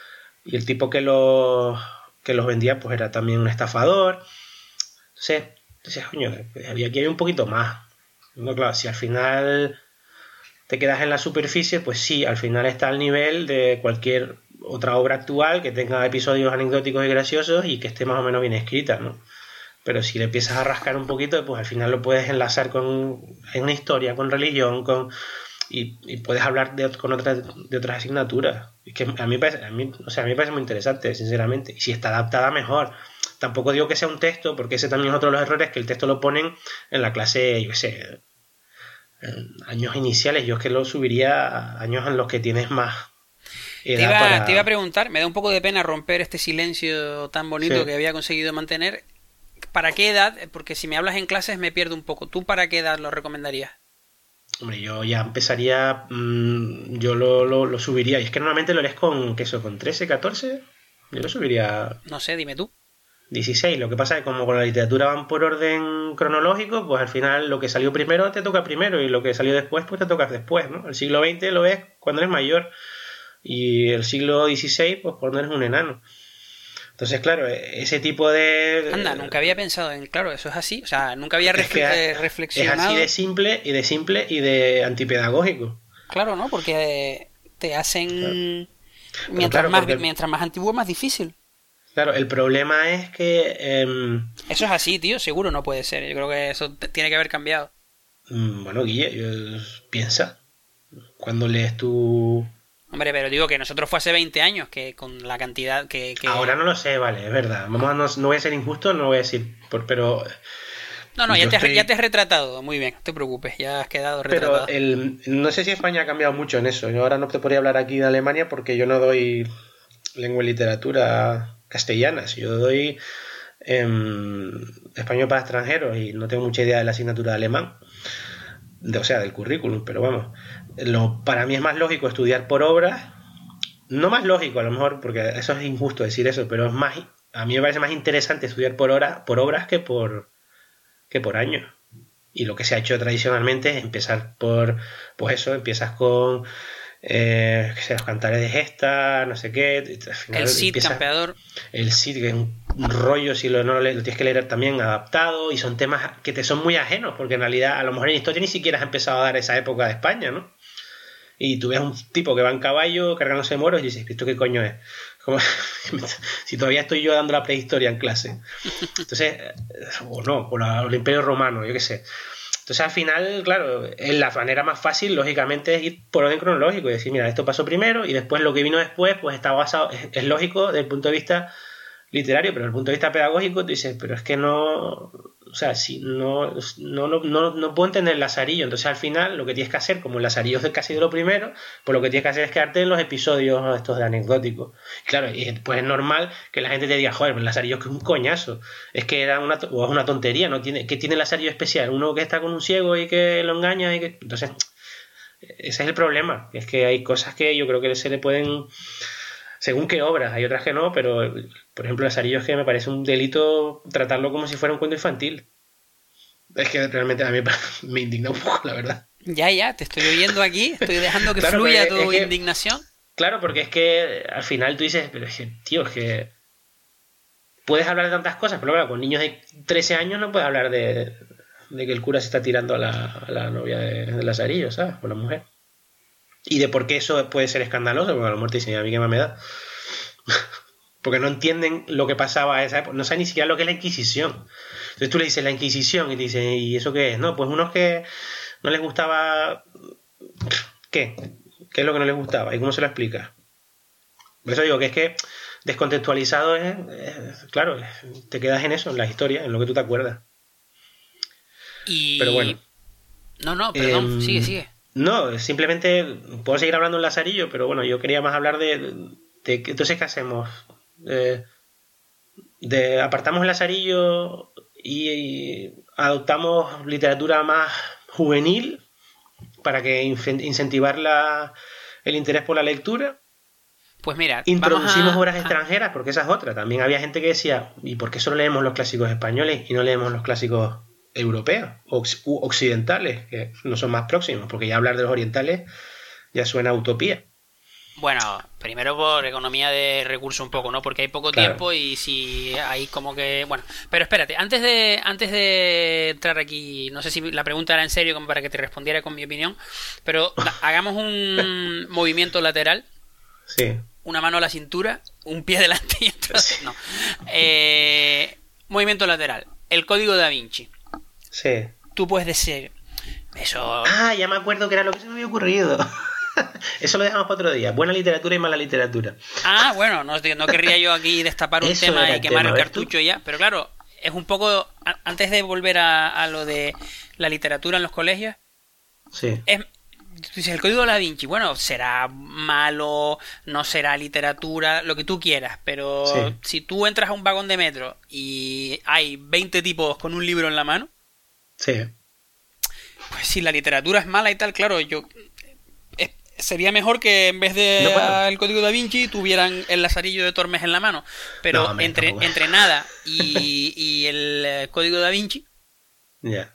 Y el tipo que los, que los vendía pues era también un estafador. Entonces, entonces coño, había aquí hay un poquito más. No, claro, si al final te quedas en la superficie, pues sí, al final está al nivel de cualquier otra obra actual que tenga episodios anecdóticos y graciosos y que esté más o menos bien escrita, ¿no? pero si le empiezas a rascar un poquito, pues al final lo puedes enlazar con en una historia, con religión, con y, puedes hablar de, con otras de otras asignaturas. Es que a mí, parece, a mí, o sea, a mí me parece muy interesante, sinceramente. Y si está adaptada, mejor. Tampoco digo que sea un texto, porque ese también es otro de los errores, que el texto lo ponen en la clase, yo qué sé, años iniciales. Yo es que lo subiría a años en los que tienes más te iba, te iba, a preguntar, me da un poco de pena romper este silencio tan bonito que había conseguido mantener. ¿Para qué edad? Porque si me hablas en clases me pierdo un poco. ¿Tú para qué edad lo recomendarías? Hombre, yo ya empezaría, mm, yo lo, lo, subiría. Y es que normalmente lo lees con, ¿qué eso? ¿Con 13, 14? Yo lo subiría... No sé, dime tú. 16. Lo que pasa es que como con la literatura van por orden cronológico, pues al final lo que salió primero te toca primero y lo que salió después pues te toca después, ¿no? El siglo XX lo ves cuando eres mayor y el siglo XVI pues cuando eres un enano. Entonces, claro, ese tipo de... Anda, nunca había pensado en, claro, eso es así, o sea, nunca había reflexionado. Es así de simple y de simple y de antipedagógico. Claro, ¿no? Porque te hacen... Mientras, más, mientras más antiguo, más difícil. Claro, el problema es que... Em, eso es así, tío, seguro no puede ser. Yo creo que eso tiene que haber cambiado. Mm, bueno, Guille, piensa. Cuando lees tu Hombre, pero digo que nosotros fue hace 20 años, que con la cantidad que... Ahora no lo sé, vale, es verdad. Vamos a no, no, voy a ser injusto, no voy a decir, por, pero... No, no, ya te, ya te, has retratado, muy bien, no te preocupes, ya has quedado retratado. Pero el, no sé si España ha cambiado mucho en eso. Yo ahora no te podría hablar aquí de Alemania porque yo no doy lengua y literatura castellanas, yo doy em, español para extranjeros y no tengo mucha idea de la asignatura de alemán, o sea, del currículum, pero vamos lo, para mí es más lógico estudiar por obras, no más lógico a lo mejor, porque eso es injusto decir eso, pero es más, a mí me parece más interesante estudiar por, hora, por obras que por, que por años. Y lo que se ha hecho tradicionalmente es empezar por, pues eso, empiezas con eh, los cantares de gesta, no sé qué. el Cid, campeador. El Cid, que es un, rollo, si lo, no lo, lo, tienes que leer también adaptado, y son temas que te son muy ajenos, porque en realidad a lo mejor en historia ni siquiera has empezado a dar esa época de España, ¿no? Y tú ves a un tipo que va en caballo cargándose moros y dices, ¿esto qué coño es? Como, si todavía estoy yo dando la prehistoria en clase. Entonces, o no, o el imperio romano, yo qué sé. Entonces, al final, claro, la manera más fácil, lógicamente, es ir por orden cronológico y decir, mira, esto pasó primero y después lo que vino después, pues está basado, es, es lógico desde el punto de vista literario, pero desde el punto de vista pedagógico, tú dices, pero es que no, o sea, si no, no, no, no, puedo entender el lazarillo. Entonces al final lo que tienes que hacer, como el lazarillo es casi de lo primero, pues lo que tienes que hacer es quedarte en los episodios estos de anecdóticos. Claro, y pues es normal que la gente te diga, joder, el lazarillo es que es un coñazo. Es que era una, o es una tontería, ¿no? Tiene, que tiene el lazarillo especial? Uno que está con un ciego y que lo engaña y que... Entonces, ese es el problema. Es que hay cosas que yo creo que se le pueden según qué obras, hay otras que no, pero por ejemplo, Lazarillo es que me parece un delito tratarlo como si fuera un cuento infantil. Es que realmente a mí me indigna un poco, la verdad. Ya, ya, te estoy oyendo aquí, estoy dejando que fluya tu indignación. Claro, porque es que al final tú dices, pero es que, tío, es que puedes hablar de tantas cosas, pero claro, con niños de 13 años no puedes hablar de, que el cura se está tirando a la, novia de, de Lazarillo, ¿sabes? O la mujer. Y de por qué eso puede ser escandaloso, porque a lo mejor te dicen, a mí qué más me da. porque no entienden lo que pasaba a esa época, no saben ni siquiera lo que es la Inquisición. Entonces tú le dices la Inquisición y te dicen, ¿y eso qué es? No, pues unos que no les gustaba... ¿Qué? ¿Qué es lo que no les gustaba? ¿Y cómo se lo explica? Por eso digo que es que descontextualizado es, claro, te quedas en eso, en la historia, en lo que tú te acuerdas. Y... Pero bueno. No, no, perdón, em, sigue, sigue. No, simplemente puedo seguir hablando en Lazarillo, pero bueno, yo quería más hablar de, de, entonces qué hacemos. De apartamos el Lazarillo y, adoptamos literatura más juvenil para que incentivar la, el interés por la lectura. Pues mira, introducimos obras extranjeras, porque esa es otra. También había gente que decía, ¿y por qué solo leemos los clásicos españoles y no leemos los clásicos europeos u occidentales, que no son más próximos, porque ya hablar de los orientales ya suena a utopía. Bueno, primero por economía de recursos un poco, ¿no? Porque hay poco tiempo y si hay como que... Bueno, pero espérate, antes de, antes de entrar aquí, no sé si la pregunta era en serio como para que te respondiera con mi opinión, pero hagamos un movimiento lateral. Sí. Una mano a la cintura, un pie delante y otro... No. Eh, movimiento lateral el código da Vinci. Sí. Tú puedes decir, eso... Ah, ya me acuerdo que era lo que se me había ocurrido. Eso lo dejamos para otro día. Buena literatura y mala literatura. Ah, bueno, no, no querría yo aquí destapar un Eso tema y quemar tema, el ¿ves cartucho ya, pero claro, es un poco... Antes de volver a, a lo de la literatura en los colegios, Sí. es, el código da Vinci, bueno, será malo, no será literatura, lo que tú quieras, pero Sí. si tú entras a un vagón de metro y hay 20 tipos con un libro en la mano, Sí. pues si la literatura es mala y tal, claro, yo... Sería mejor que en vez de No, el código da Vinci tuvieran el lazarillo de Tormes en la mano. Pero No, hombre, entre, tampoco. entre nada y, y el eh, código da Vinci, Ya.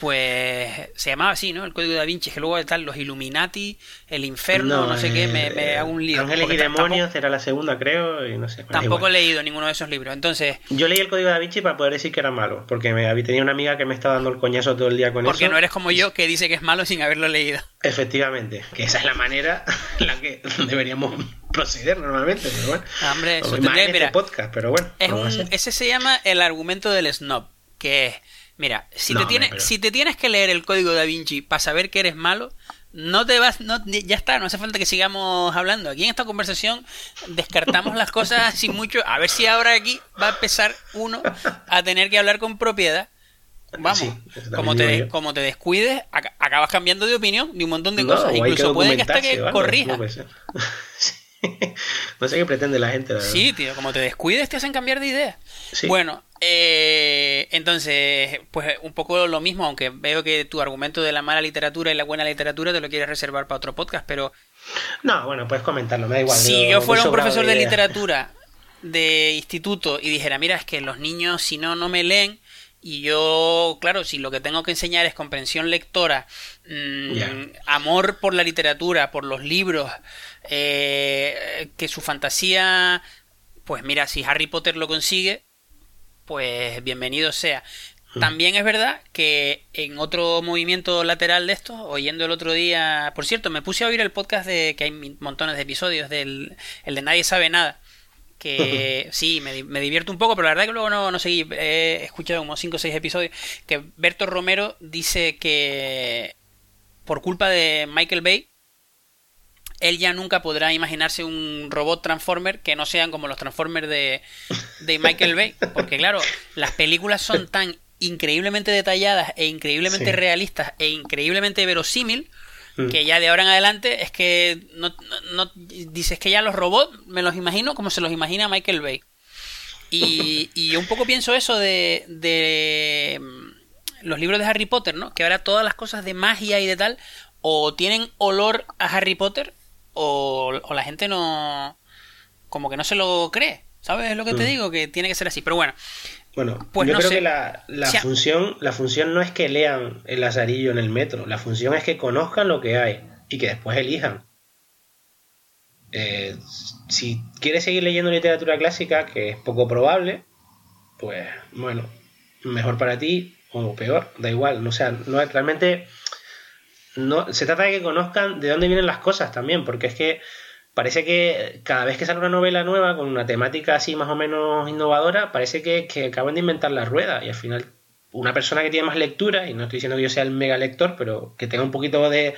Pues se llamaba así, ¿no? El código da Vinci, que luego están los Illuminati, el infierno, no, sé qué, me, me eh, hago un lío. Ángeles y porque tampoco- demonios era la segunda, creo, y no sé. Tampoco he leído ninguno de esos libros. Entonces, Yo leí el código da Vinci para poder decir que era malo, porque me tenía una amiga que me estaba dando el coñazo todo el día con porque eso. no eres como yo que dice que es malo sin haberlo leído. Efectivamente, que esa es la manera en la que deberíamos proceder normalmente, pero bueno. Hombre, eso tendría- mira, este podcast, pero bueno. Es un, ese se llama el argumento del snob, que es, mira, si, No, te tienes, si te tienes que leer el código da Vinci para saber que eres malo, no te vas, no, ya está, no hace falta que sigamos hablando. Aquí en esta conversación descartamos las cosas sin mucho, a ver si ahora aquí va a empezar uno a tener que hablar con propiedad. Vamos, Sí, como, te, como te descuides, aca- acabas cambiando de opinión de un montón de No, cosas. Incluso puede que hasta que o algo, corrija. no puede ser. Sí. No sé qué pretende la gente, la verdad. Sí, tío, como te descuides te hacen cambiar de idea. Sí. Bueno, eh, entonces, pues un poco lo mismo, aunque veo que tu argumento de la mala literatura y la buena literatura te lo quieres reservar para otro podcast, pero No, bueno, puedes comentarlo, me da igual. si yo fuera un profesor de literatura de instituto y dijera, mira, es que los niños si no, no me leen, y yo, claro, si lo que tengo que enseñar es comprensión lectora, mm, amor por la literatura, por los libros, eh, que su fantasía, pues mira, si Harry Potter lo consigue, pues bienvenido sea. Hmm. También es verdad que en otro movimiento lateral de esto, oyendo el otro día, por cierto, me puse a oír el podcast de que hay montones de episodios del el de Nadie sabe nada, que sí, me, me divierto un poco, pero la verdad que luego no, no seguí, he escuchado como 5 o 6 episodios, que Berto Romero dice que por culpa de Michael Bay, él ya nunca podrá imaginarse un robot Transformer que no sean como los Transformers de, de Michael Bay. Porque claro, las películas son tan increíblemente detalladas e increíblemente Sí. realistas e increíblemente verosímil Mm. que ya de ahora en adelante es que no, no- no- dices que ya los robots me los imagino como se los imagina Michael Bay. Y, y un poco pienso eso de, de mm, los libros de Harry Potter, ¿no? Que ahora todas las cosas de magia y de tal o tienen olor a Harry Potter o, o la gente no... como que no se lo cree. ¿Sabes lo que te Mm. digo? Que tiene que ser así. Pero bueno, Bueno, Pues yo no creo sé. que la, la función, la función no es que lean el lazarillo en el metro, la función es que conozcan lo que hay y que después elijan. Eh, si quieres seguir leyendo literatura clásica, que es poco probable, pues bueno, mejor para ti o peor, da igual. No, o sea, no es- realmente no se trata de que conozcan de dónde vienen las cosas también, porque es que parece que cada vez que sale una novela nueva con una temática así más o menos innovadora, parece que, que acaban de inventar la rueda y al final una persona que tiene más lectura, y no estoy diciendo que yo sea el mega lector, pero que tenga un poquito de,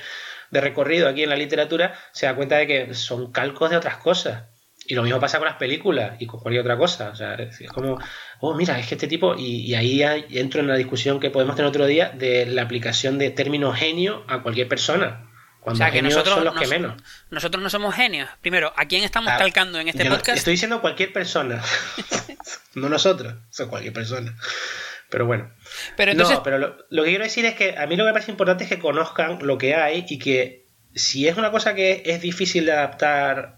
de recorrido aquí en la literatura, se da cuenta de que son calcos de otras cosas. Y lo mismo pasa con las películas y con cualquier otra cosa. O sea, es como, oh, mira, es que este tipo, y, y ahí ya entro en la discusión que podemos tener otro día de la aplicación de término genio a cualquier persona. o Cuando sea que nosotros, son los que nos- menos. nosotros no somos genios. Primero, ¿a quién estamos Ah, calcando en este yo no- podcast? estoy diciendo cualquier persona. no nosotros, son cualquier persona. Pero bueno. Pero entonces, no, pero lo, lo que quiero decir es que a mí lo que me parece importante es que conozcan lo que hay y que si es una cosa que es difícil de adaptar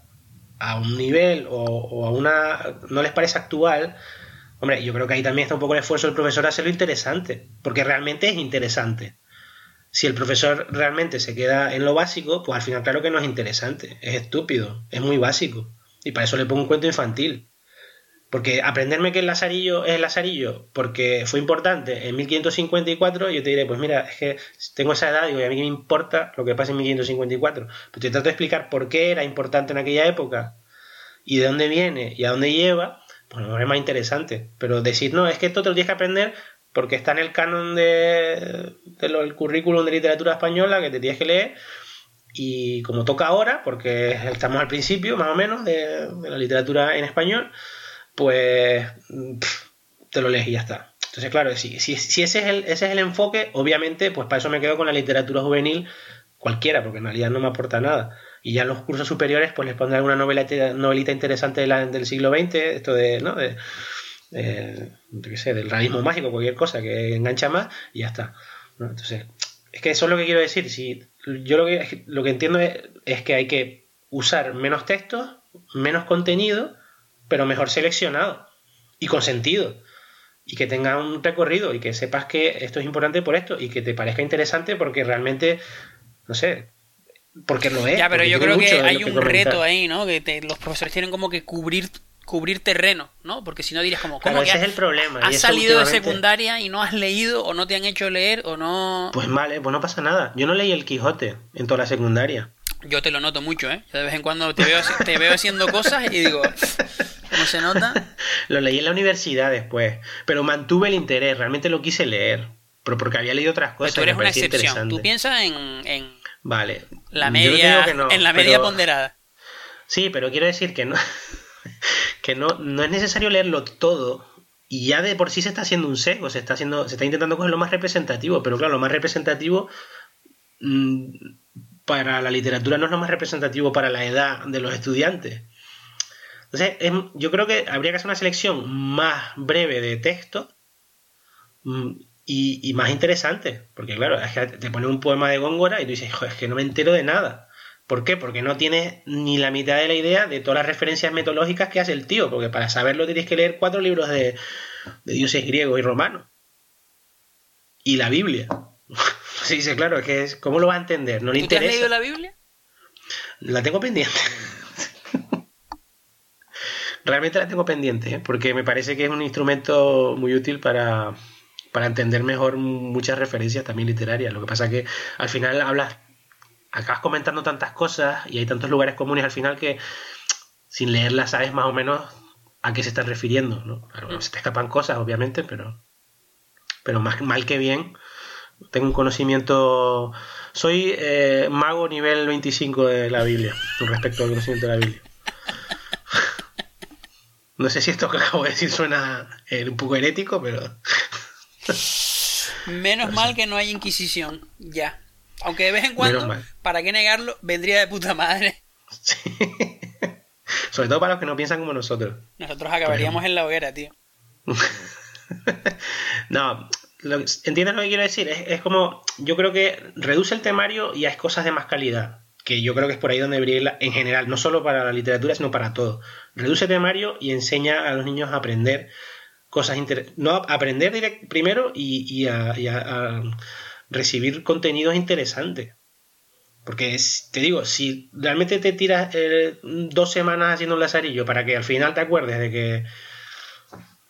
a un nivel o, a una. no les parece actual. Hombre, yo creo que ahí también está un poco el esfuerzo del profesor a hacerlo interesante, porque realmente es interesante. Si el profesor realmente se queda en lo básico, pues al final claro que no es interesante, es estúpido, es muy básico. Y para eso le pongo un cuento infantil. Porque aprenderme que el lazarillo es el lazarillo porque fue importante en 1554, yo te diré, pues mira, es que tengo esa edad y a mí me importa lo que pasa en 1554. Pero te trato de explicar por qué era importante en aquella época y de dónde viene y a dónde lleva, pues mejor es más interesante. Pero decir, no, es que esto te lo tienes que aprender porque está en el canon de, del currículum de literatura española que te tienes que leer. Y como toca ahora, porque estamos al principio más o menos de, la literatura en español, pues te lo lees y ya está. Entonces, claro, si, si, si, ese, es el, ese es el enfoque, obviamente, pues para eso me quedo con la literatura juvenil cualquiera, porque en realidad no me aporta nada. Y ya en los cursos superiores, pues les pondré alguna novela, novelita interesante del siglo XX, esto de, ¿no? De, qué sé, del realismo mágico, cualquier cosa que engancha más, y ya está. Entonces, es que eso es lo que quiero decir. Si, yo lo que, lo que entiendo es, que hay que usar menos textos, menos contenido, pero mejor seleccionado y con sentido. Y que tenga un recorrido y que sepas que esto es importante por esto y que te parezca interesante porque realmente, no sé, porque lo es. Ya, pero yo creo que hay un reto ahí, ¿no? Que los profesores tienen como que cubrir cubrir terreno, ¿no? Porque si no dirías como, ¿cómo ese es el problema. Has salido de secundaria y no has leído o no te han hecho leer o no... Pues mal, ¿eh? pues no pasa nada. Yo no leí el Quijote en toda la secundaria. Yo te lo noto mucho, ¿eh? de vez en cuando te veo, te veo haciendo cosas y digo, ¿cómo se nota? lo leí en la universidad después, pero mantuve el interés, realmente lo quise leer, pero porque había leído otras cosas. Pero tú eres una excepción, tú piensas en, en vale. la media, en la media ponderada. Sí, pero quiero decir que no, que no, no es necesario leerlo todo y ya de por sí se está haciendo un sesgo, se está haciendo, se está intentando coger lo más representativo, pero claro, lo más representativo mm, para la literatura no es lo más representativo para la edad de los estudiantes. Entonces, yo creo que habría que hacer una selección más breve de texto mm, y, más interesante, porque claro, es que te pone un poema de Góngora y tú dices, es que no me entero de nada. ¿Por qué? Porque no tienes ni la mitad de la idea de todas las referencias metodológicas que hace el tío, porque para saberlo tienes que leer cuatro libros de, dioses griegos y romanos. Y la Biblia. sí, sí, claro, es que es, ¿cómo lo va a entender? ¿No le interesa? has leído la Biblia? La tengo pendiente. Realmente la tengo pendiente, ¿eh? porque me parece que es un instrumento muy útil para, para entender mejor muchas referencias también literarias. Lo que pasa es que al final hablas acabas comentando tantas cosas y hay tantos lugares comunes al final que sin leerlas sabes más o menos a qué se están refiriendo, ¿no? Claro, se te escapan cosas, obviamente, pero, pero más mal que bien. Tengo un conocimiento. Soy eh, mago nivel 25 de la Biblia, con respecto al conocimiento de la Biblia. No sé si esto que acabo de decir suena eh, un poco herético, pero. Menos mal que no hay Inquisición, ya. Aunque de vez en cuando, ¿para qué negarlo? Vendría de puta madre. Sí. Sobre todo para los que no piensan como nosotros. Nosotros acabaríamos en la hoguera, tío. no, ¿entiendes lo que quiero decir? Es, como, yo creo que reduce el temario y hay cosas de más calidad. Que yo creo que es por ahí donde debería ir en general, no solo para la literatura, sino para todo. Reduce temario y enseña a los niños a aprender cosas interesantes. No, aprender primero y, a recibir contenidos interesantes. Porque te digo, si realmente te tiras eh, dos semanas haciendo un lazarillo para que al final te acuerdes de que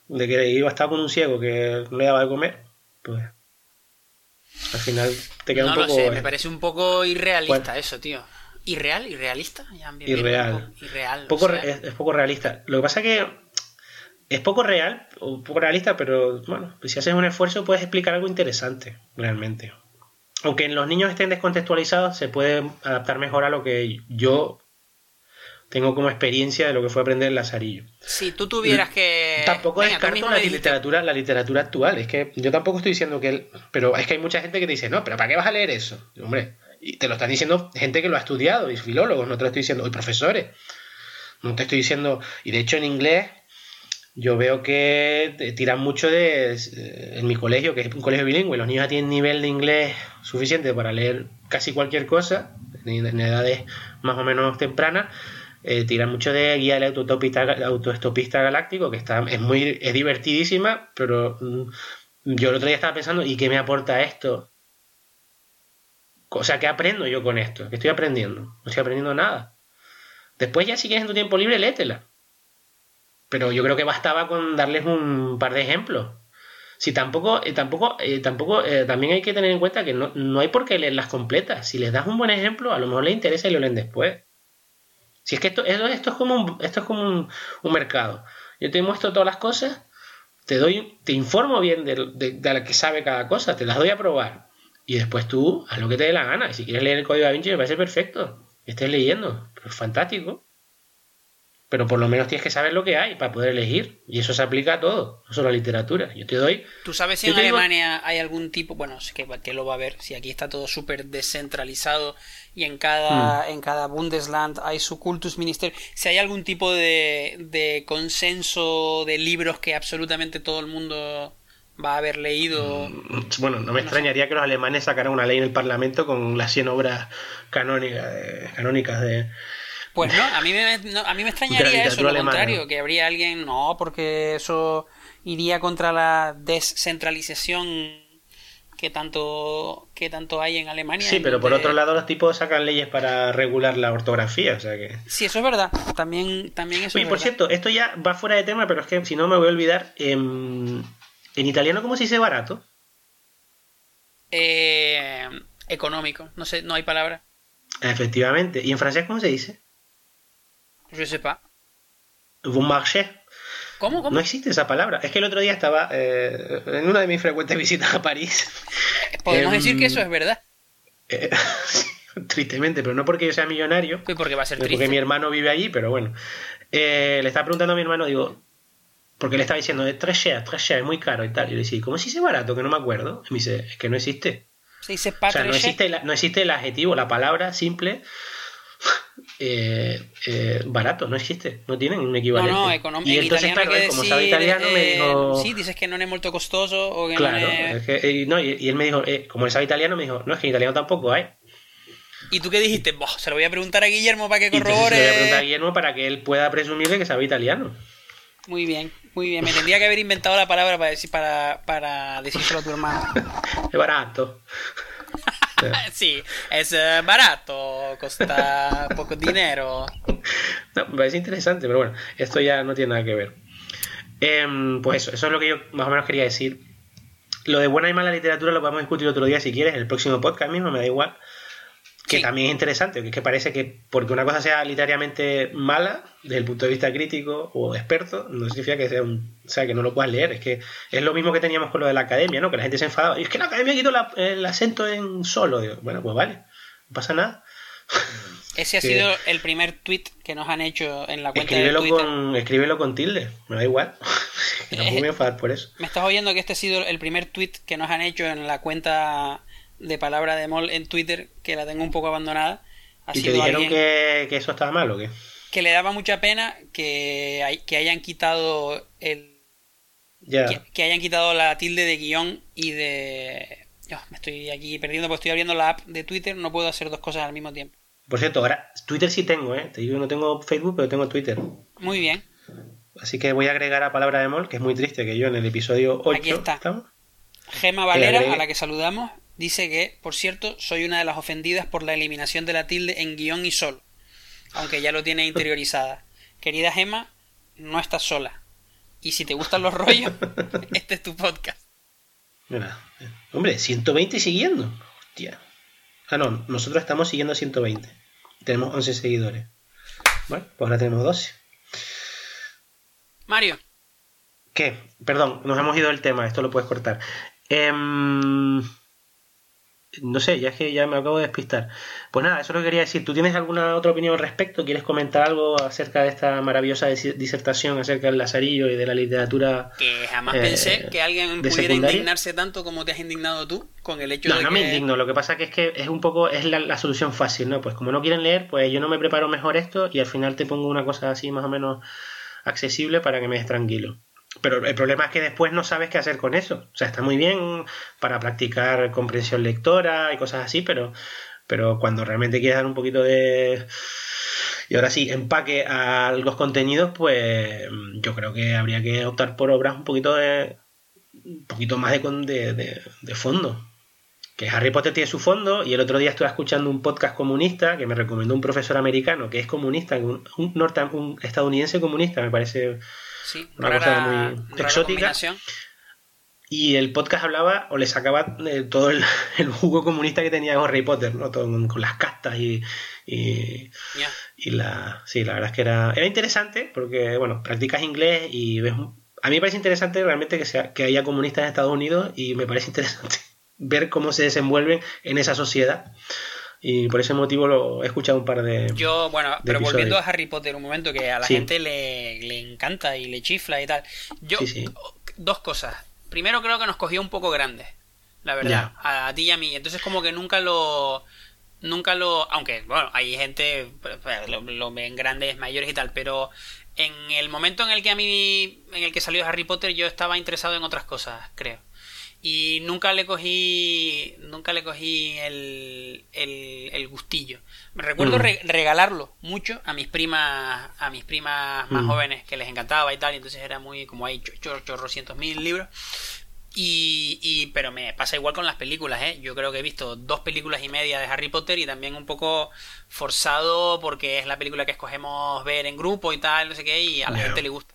de que iba a estar con un ciego que no le daba de comer, pues al final te queda un poco. Sé, me parece un poco irrealista eso, tío. ¿Irreal? ¿Irrealista? irreal. Poco, es, poco realista. Lo que pasa es que es poco real, o poco realista, pero bueno, pues si haces un esfuerzo puedes explicar algo interesante, realmente. Aunque en los niños estén descontextualizados, se puede adaptar mejor a lo que yo tengo como experiencia de lo que fue aprender el Lazarillo. Si tú tuvieras que. Tampoco descarto la literatura, la literatura actual. Es que yo tampoco estoy diciendo que él. Pero es que hay mucha gente que te dice, no, pero ¿para qué vas a leer eso? hombre, y te lo están diciendo gente que lo ha estudiado, y filólogos, no te lo estoy diciendo, y profesores. No te estoy diciendo. Y de hecho en inglés yo veo que tiran mucho de en mi colegio, que es un colegio bilingüe, los niños ya tienen nivel de inglés suficiente para leer casi cualquier cosa, en edades más o menos tempranas, eh, tiran mucho de guía del autoestopista galáctico, que está, es muy, es divertidísima, pero mm, yo el otro día estaba pensando, ¿y qué me aporta esto? O sea, ¿qué aprendo yo con esto? ¿Qué estoy aprendiendo? No estoy aprendiendo nada. Después ya si quieres en tu tiempo libre, léetela. Pero yo creo que bastaba con darles un par de ejemplos. Si tampoco, eh, tampoco, eh, tampoco, eh, también hay que tener en cuenta que no, no hay por qué leerlas completas. Si les das un buen ejemplo, a lo mejor les interesa y lo leen después. Si es que esto, esto, es como, un, esto es como un, mercado. Yo te muestro todas las cosas, te doy, te informo bien de, de, la que sabe cada cosa, te las doy a probar. Y después tú haz lo que te dé la gana. Y si quieres leer el código da Vinci, me parece perfecto. Estés leyendo. Pero es fantástico. Pero por lo menos tienes que saber lo que hay para poder elegir. Y eso se aplica a todo, no solo a literatura. Yo te doy. ¿Tú sabes si en Alemania hay algún tipo, bueno, que, que, lo va a ver, si aquí está todo súper descentralizado y en cada, mm. en cada Bundesland hay su Kultusminister, si hay algún tipo de, de consenso de libros que absolutamente todo el mundo va a haber leído. Mm, bueno, no me extrañaría que los alemanes sacaran una ley en el Parlamento con las 100 obras canónicas canónicas de pues no, a mí me, a mí me extrañaría eso, lo contrario, que habría alguien, no, porque eso iría contra la descentralización que tanto que tanto hay en Alemania. Sí, pero por otro lado los tipos sacan leyes para regular la ortografía, o sea que... Sí, eso es verdad, también, también eso Oye, por cierto, esto ya va fuera de tema, pero es que si no me voy a olvidar, en, en italiano ¿cómo se dice barato? Eh, económico, no sé, no hay palabra. Efectivamente, ¿y en francés cómo se dice? Je sais pas. Bon marché. ¿Cómo, ¿Cómo? No existe esa palabra. Es que el otro día estaba eh, en una de mis frecuentes visitas a París. Podemos decir que eso es verdad. Eh, tristemente, pero no porque yo sea millonario. Sí, porque va a ser triste. Porque mi hermano vive allí, pero bueno. Eh, le estaba preguntando a mi hermano, digo, porque le estaba diciendo, shares, tres shares, es muy caro y tal. Y le decía, ¿cómo se dice barato? Que no me acuerdo. Y me dice, es que no existe. Se dice o sea, no existe, no existe el adjetivo, la palabra simple eh, eh, barato, no existe, no tienen un equivalente. No, no, económico. Y entonces, claro, como sabe italiano, me eh, dijo. Sí, dices que no es muy costoso. O que claro, no es... que, no, y, él me dijo, eh, como él sabe italiano, me dijo, no, es que en italiano tampoco hay. ¿Y tú qué dijiste? Boh, se lo voy a preguntar a Guillermo para que corrobore. se lo voy a preguntar a Guillermo para que él pueda presumir de que sabe italiano. Muy bien, muy bien. Me tendría que haber inventado la palabra para, decir, para, para decírselo a tu hermano. es barato. sí, es eh, barato, cuesta poco dinero. No, me parece interesante, pero bueno, esto ya no tiene nada que ver. Em, pues eso, eso es lo que yo más o menos quería decir. Lo de buena y mala literatura lo podemos discutir otro día si quieres, en el próximo podcast mismo, me da igual que también es interesante, que es que parece que porque una cosa sea literariamente mala, desde el punto de vista crítico o experto, no significa que sea un, o sea, que no lo puedas leer, es que es lo mismo que teníamos con lo de la academia, ¿no? Que la gente se enfadaba, y es que la academia quitó el acento en solo, digo, bueno, pues vale, no pasa nada. Ese ha sido el primer tweet que nos han hecho en la cuenta escríbelo de Twitter. Con, escríbelo con tilde, me da igual. no me voy a enfadar por eso. Me estás oyendo que este ha sido el primer tweet que nos han hecho en la cuenta de palabra de Mol en Twitter, que la tengo un poco abandonada. ¿Y te dijeron que, eso estaba mal o qué? Que le daba mucha pena que, hay, que hayan quitado el. Que, hayan quitado la tilde de guion y de. me estoy aquí perdiendo porque estoy abriendo la app de Twitter, no puedo hacer dos cosas al mismo tiempo. Por cierto, ahora Twitter sí tengo, ¿eh? Te digo no tengo Facebook, pero tengo Twitter. Muy bien. Así que voy a agregar a palabra de Mol, que es muy triste que yo en el episodio 8. Aquí está. Gema Valera, a la que saludamos, dice que, por cierto, soy una de las ofendidas por la eliminación de la tilde en guion y sol, aunque ya lo tiene interiorizada. Querida Gema, no estás sola. Y si te gustan los rollos, este es tu podcast. Mira, hombre, 120 siguiendo. Hostia. Ah, no, nosotros estamos siguiendo a 120. Tenemos 11 seguidores. Bueno, pues ahora tenemos 12. Mario. ¿Qué? Perdón, nos hemos ido del tema, esto lo puedes cortar. Eh, no sé, ya es que ya me acabo de despistar. Pues nada, eso es lo que quería decir. ¿Tú tienes alguna otra opinión al respecto? ¿Quieres comentar algo acerca de esta maravillosa disertación acerca del lazarillo y de la literatura? Que jamás pensé que alguien pudiera indignarse tanto como te has indignado tú con el hecho de que... No, me indigno. Lo que pasa que es que es un poco, es la, la, solución fácil, ¿no? Pues como no quieren leer, pues yo no me preparo mejor esto y al final te pongo una cosa así más o menos accesible para que me des tranquilo. Pero el problema es que después no sabes qué hacer con eso. O sea, está muy bien para practicar comprensión lectora y cosas así, pero, pero cuando realmente quieres dar un poquito de... Y ahora sí, empaque a los contenidos, pues yo creo que habría que optar por obras un poquito de... un poquito más de, de, de fondo. Que Harry Potter tiene su fondo y el otro día estuve escuchando un podcast comunista que me recomendó un profesor americano que es comunista, un, un, un estadounidense comunista, me parece Sí, una cosa muy exótica. Y el podcast hablaba o le sacaba eh, todo el, jugo comunista que tenía Harry Potter, ¿no? con, las castas y, y, la... Sí, la verdad es que era, era interesante porque, bueno, practicas inglés y ves a mí me parece interesante realmente que, sea, que haya comunistas en Estados Unidos y me parece interesante ver cómo se desenvuelven en esa sociedad. Y por ese motivo lo he escuchado un par de. Yo, bueno, pero volviendo a Harry Potter, un momento que a la gente le, le, encanta y le chifla y tal. Yo, dos cosas. Primero, creo que nos cogió un poco grandes, la verdad, a, ti y a mí. Entonces, como que nunca lo. Nunca lo. Aunque, bueno, hay gente. Pues, pues, lo, lo ven grandes, mayores y tal, pero en el momento en el que a mí. En el que salió Harry Potter, yo estaba interesado en otras cosas, creo y nunca le cogí nunca le cogí el, el, gustillo me recuerdo mm. regalarlo mucho a mis primas a mis primas más mm. jóvenes que les encantaba y tal y entonces era muy como hay chorrocientos mil libros y, y, pero me pasa igual con las películas ¿eh? yo creo que he visto dos películas y media de Harry Potter y también un poco forzado porque es la película que escogemos ver en grupo y tal no sé qué y a la gente le gusta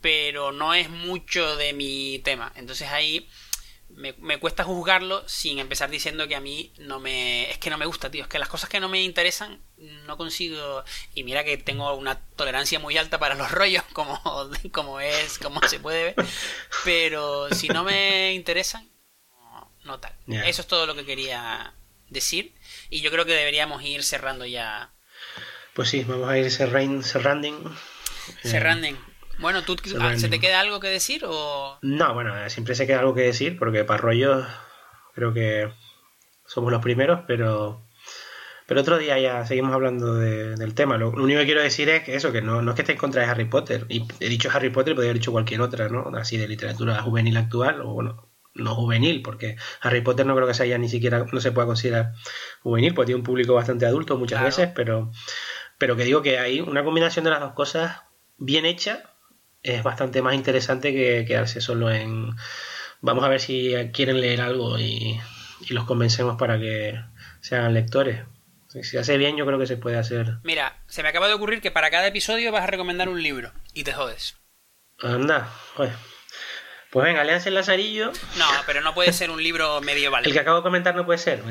pero no es mucho de mi tema entonces ahí me, cuesta juzgarlo sin empezar diciendo que a mí no me. Es que no me gusta, tío. Es que las cosas que no me interesan no consigo. Y mira que tengo una tolerancia muy alta para los rollos, como, como es, como se puede ver. Pero si no me interesan, no, tal. Eso es todo lo que quería decir. Y yo creo que deberíamos ir cerrando ya. Pues sí, vamos a ir cerrando. Cerrando. Bueno, ¿tú, ah, ¿se te queda algo que decir o...? No, bueno, siempre se queda algo que decir porque para rollos creo que somos los primeros, pero... Pero otro día ya seguimos hablando del tema. Lo, único que quiero decir es que eso, que no, no es que esté en contra de Harry Potter. Y he dicho Harry Potter, podría haber dicho cualquier otra, ¿no? Así de literatura juvenil actual, o bueno, no juvenil, porque Harry Potter no creo que sea ya ni siquiera, no se pueda considerar juvenil, porque tiene un público bastante adulto muchas veces, pero, pero que digo que hay una combinación de las dos cosas bien hecha es bastante más interesante que quedarse solo en vamos a ver si quieren leer algo y, los convencemos para que sean lectores. Si se hace bien, yo creo que se puede hacer. Mira, se me acaba de ocurrir que para cada episodio vas a recomendar un libro y te jodes. Anda, pues. Pues venga, léanse el Lazarillo. No, pero no puede ser un libro medieval. el que acabo de comentar no puede ser.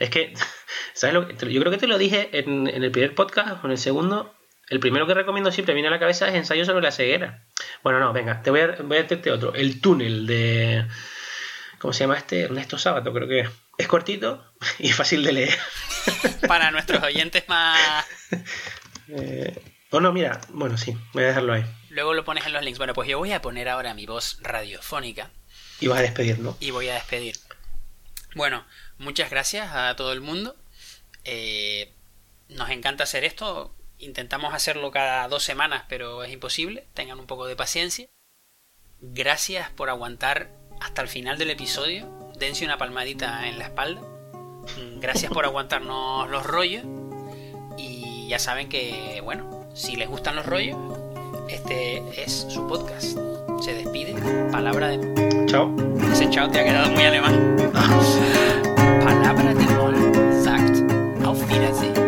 Es que, ¿sabes lo que? Yo creo que te lo dije en, en el primer podcast o en el segundo. El primero que recomiendo siempre viene a la cabeza es Ensayo sobre la ceguera. Bueno, no, venga, te voy a, voy a otro. El túnel de. ¿Cómo se llama este? Ernesto Sábato, creo que es. Es cortito y fácil de leer. Para nuestros oyentes más. Eh, o no, mira, bueno, sí, voy a dejarlo ahí. Luego lo pones en los links. Bueno, pues yo voy a poner ahora mi voz radiofónica. Y vas a despedir, ¿no? Y voy a despedir. Bueno, muchas gracias a todo el mundo. Eh, nos encanta hacer esto. Intentamos hacerlo cada dos semanas, pero es imposible. Tengan un poco de paciencia. Gracias por aguantar hasta el final del episodio. Dense una palmadita en la espalda. Mm, gracias por aguantarnos los rollos. Y ya saben que, bueno, si les gustan los rollos, este es su podcast. Se despide. Palabra de. Chao. Ese chao te ha quedado muy alemán. Ah. Palabra de Moll. Sagt. Auf Wiedersehen.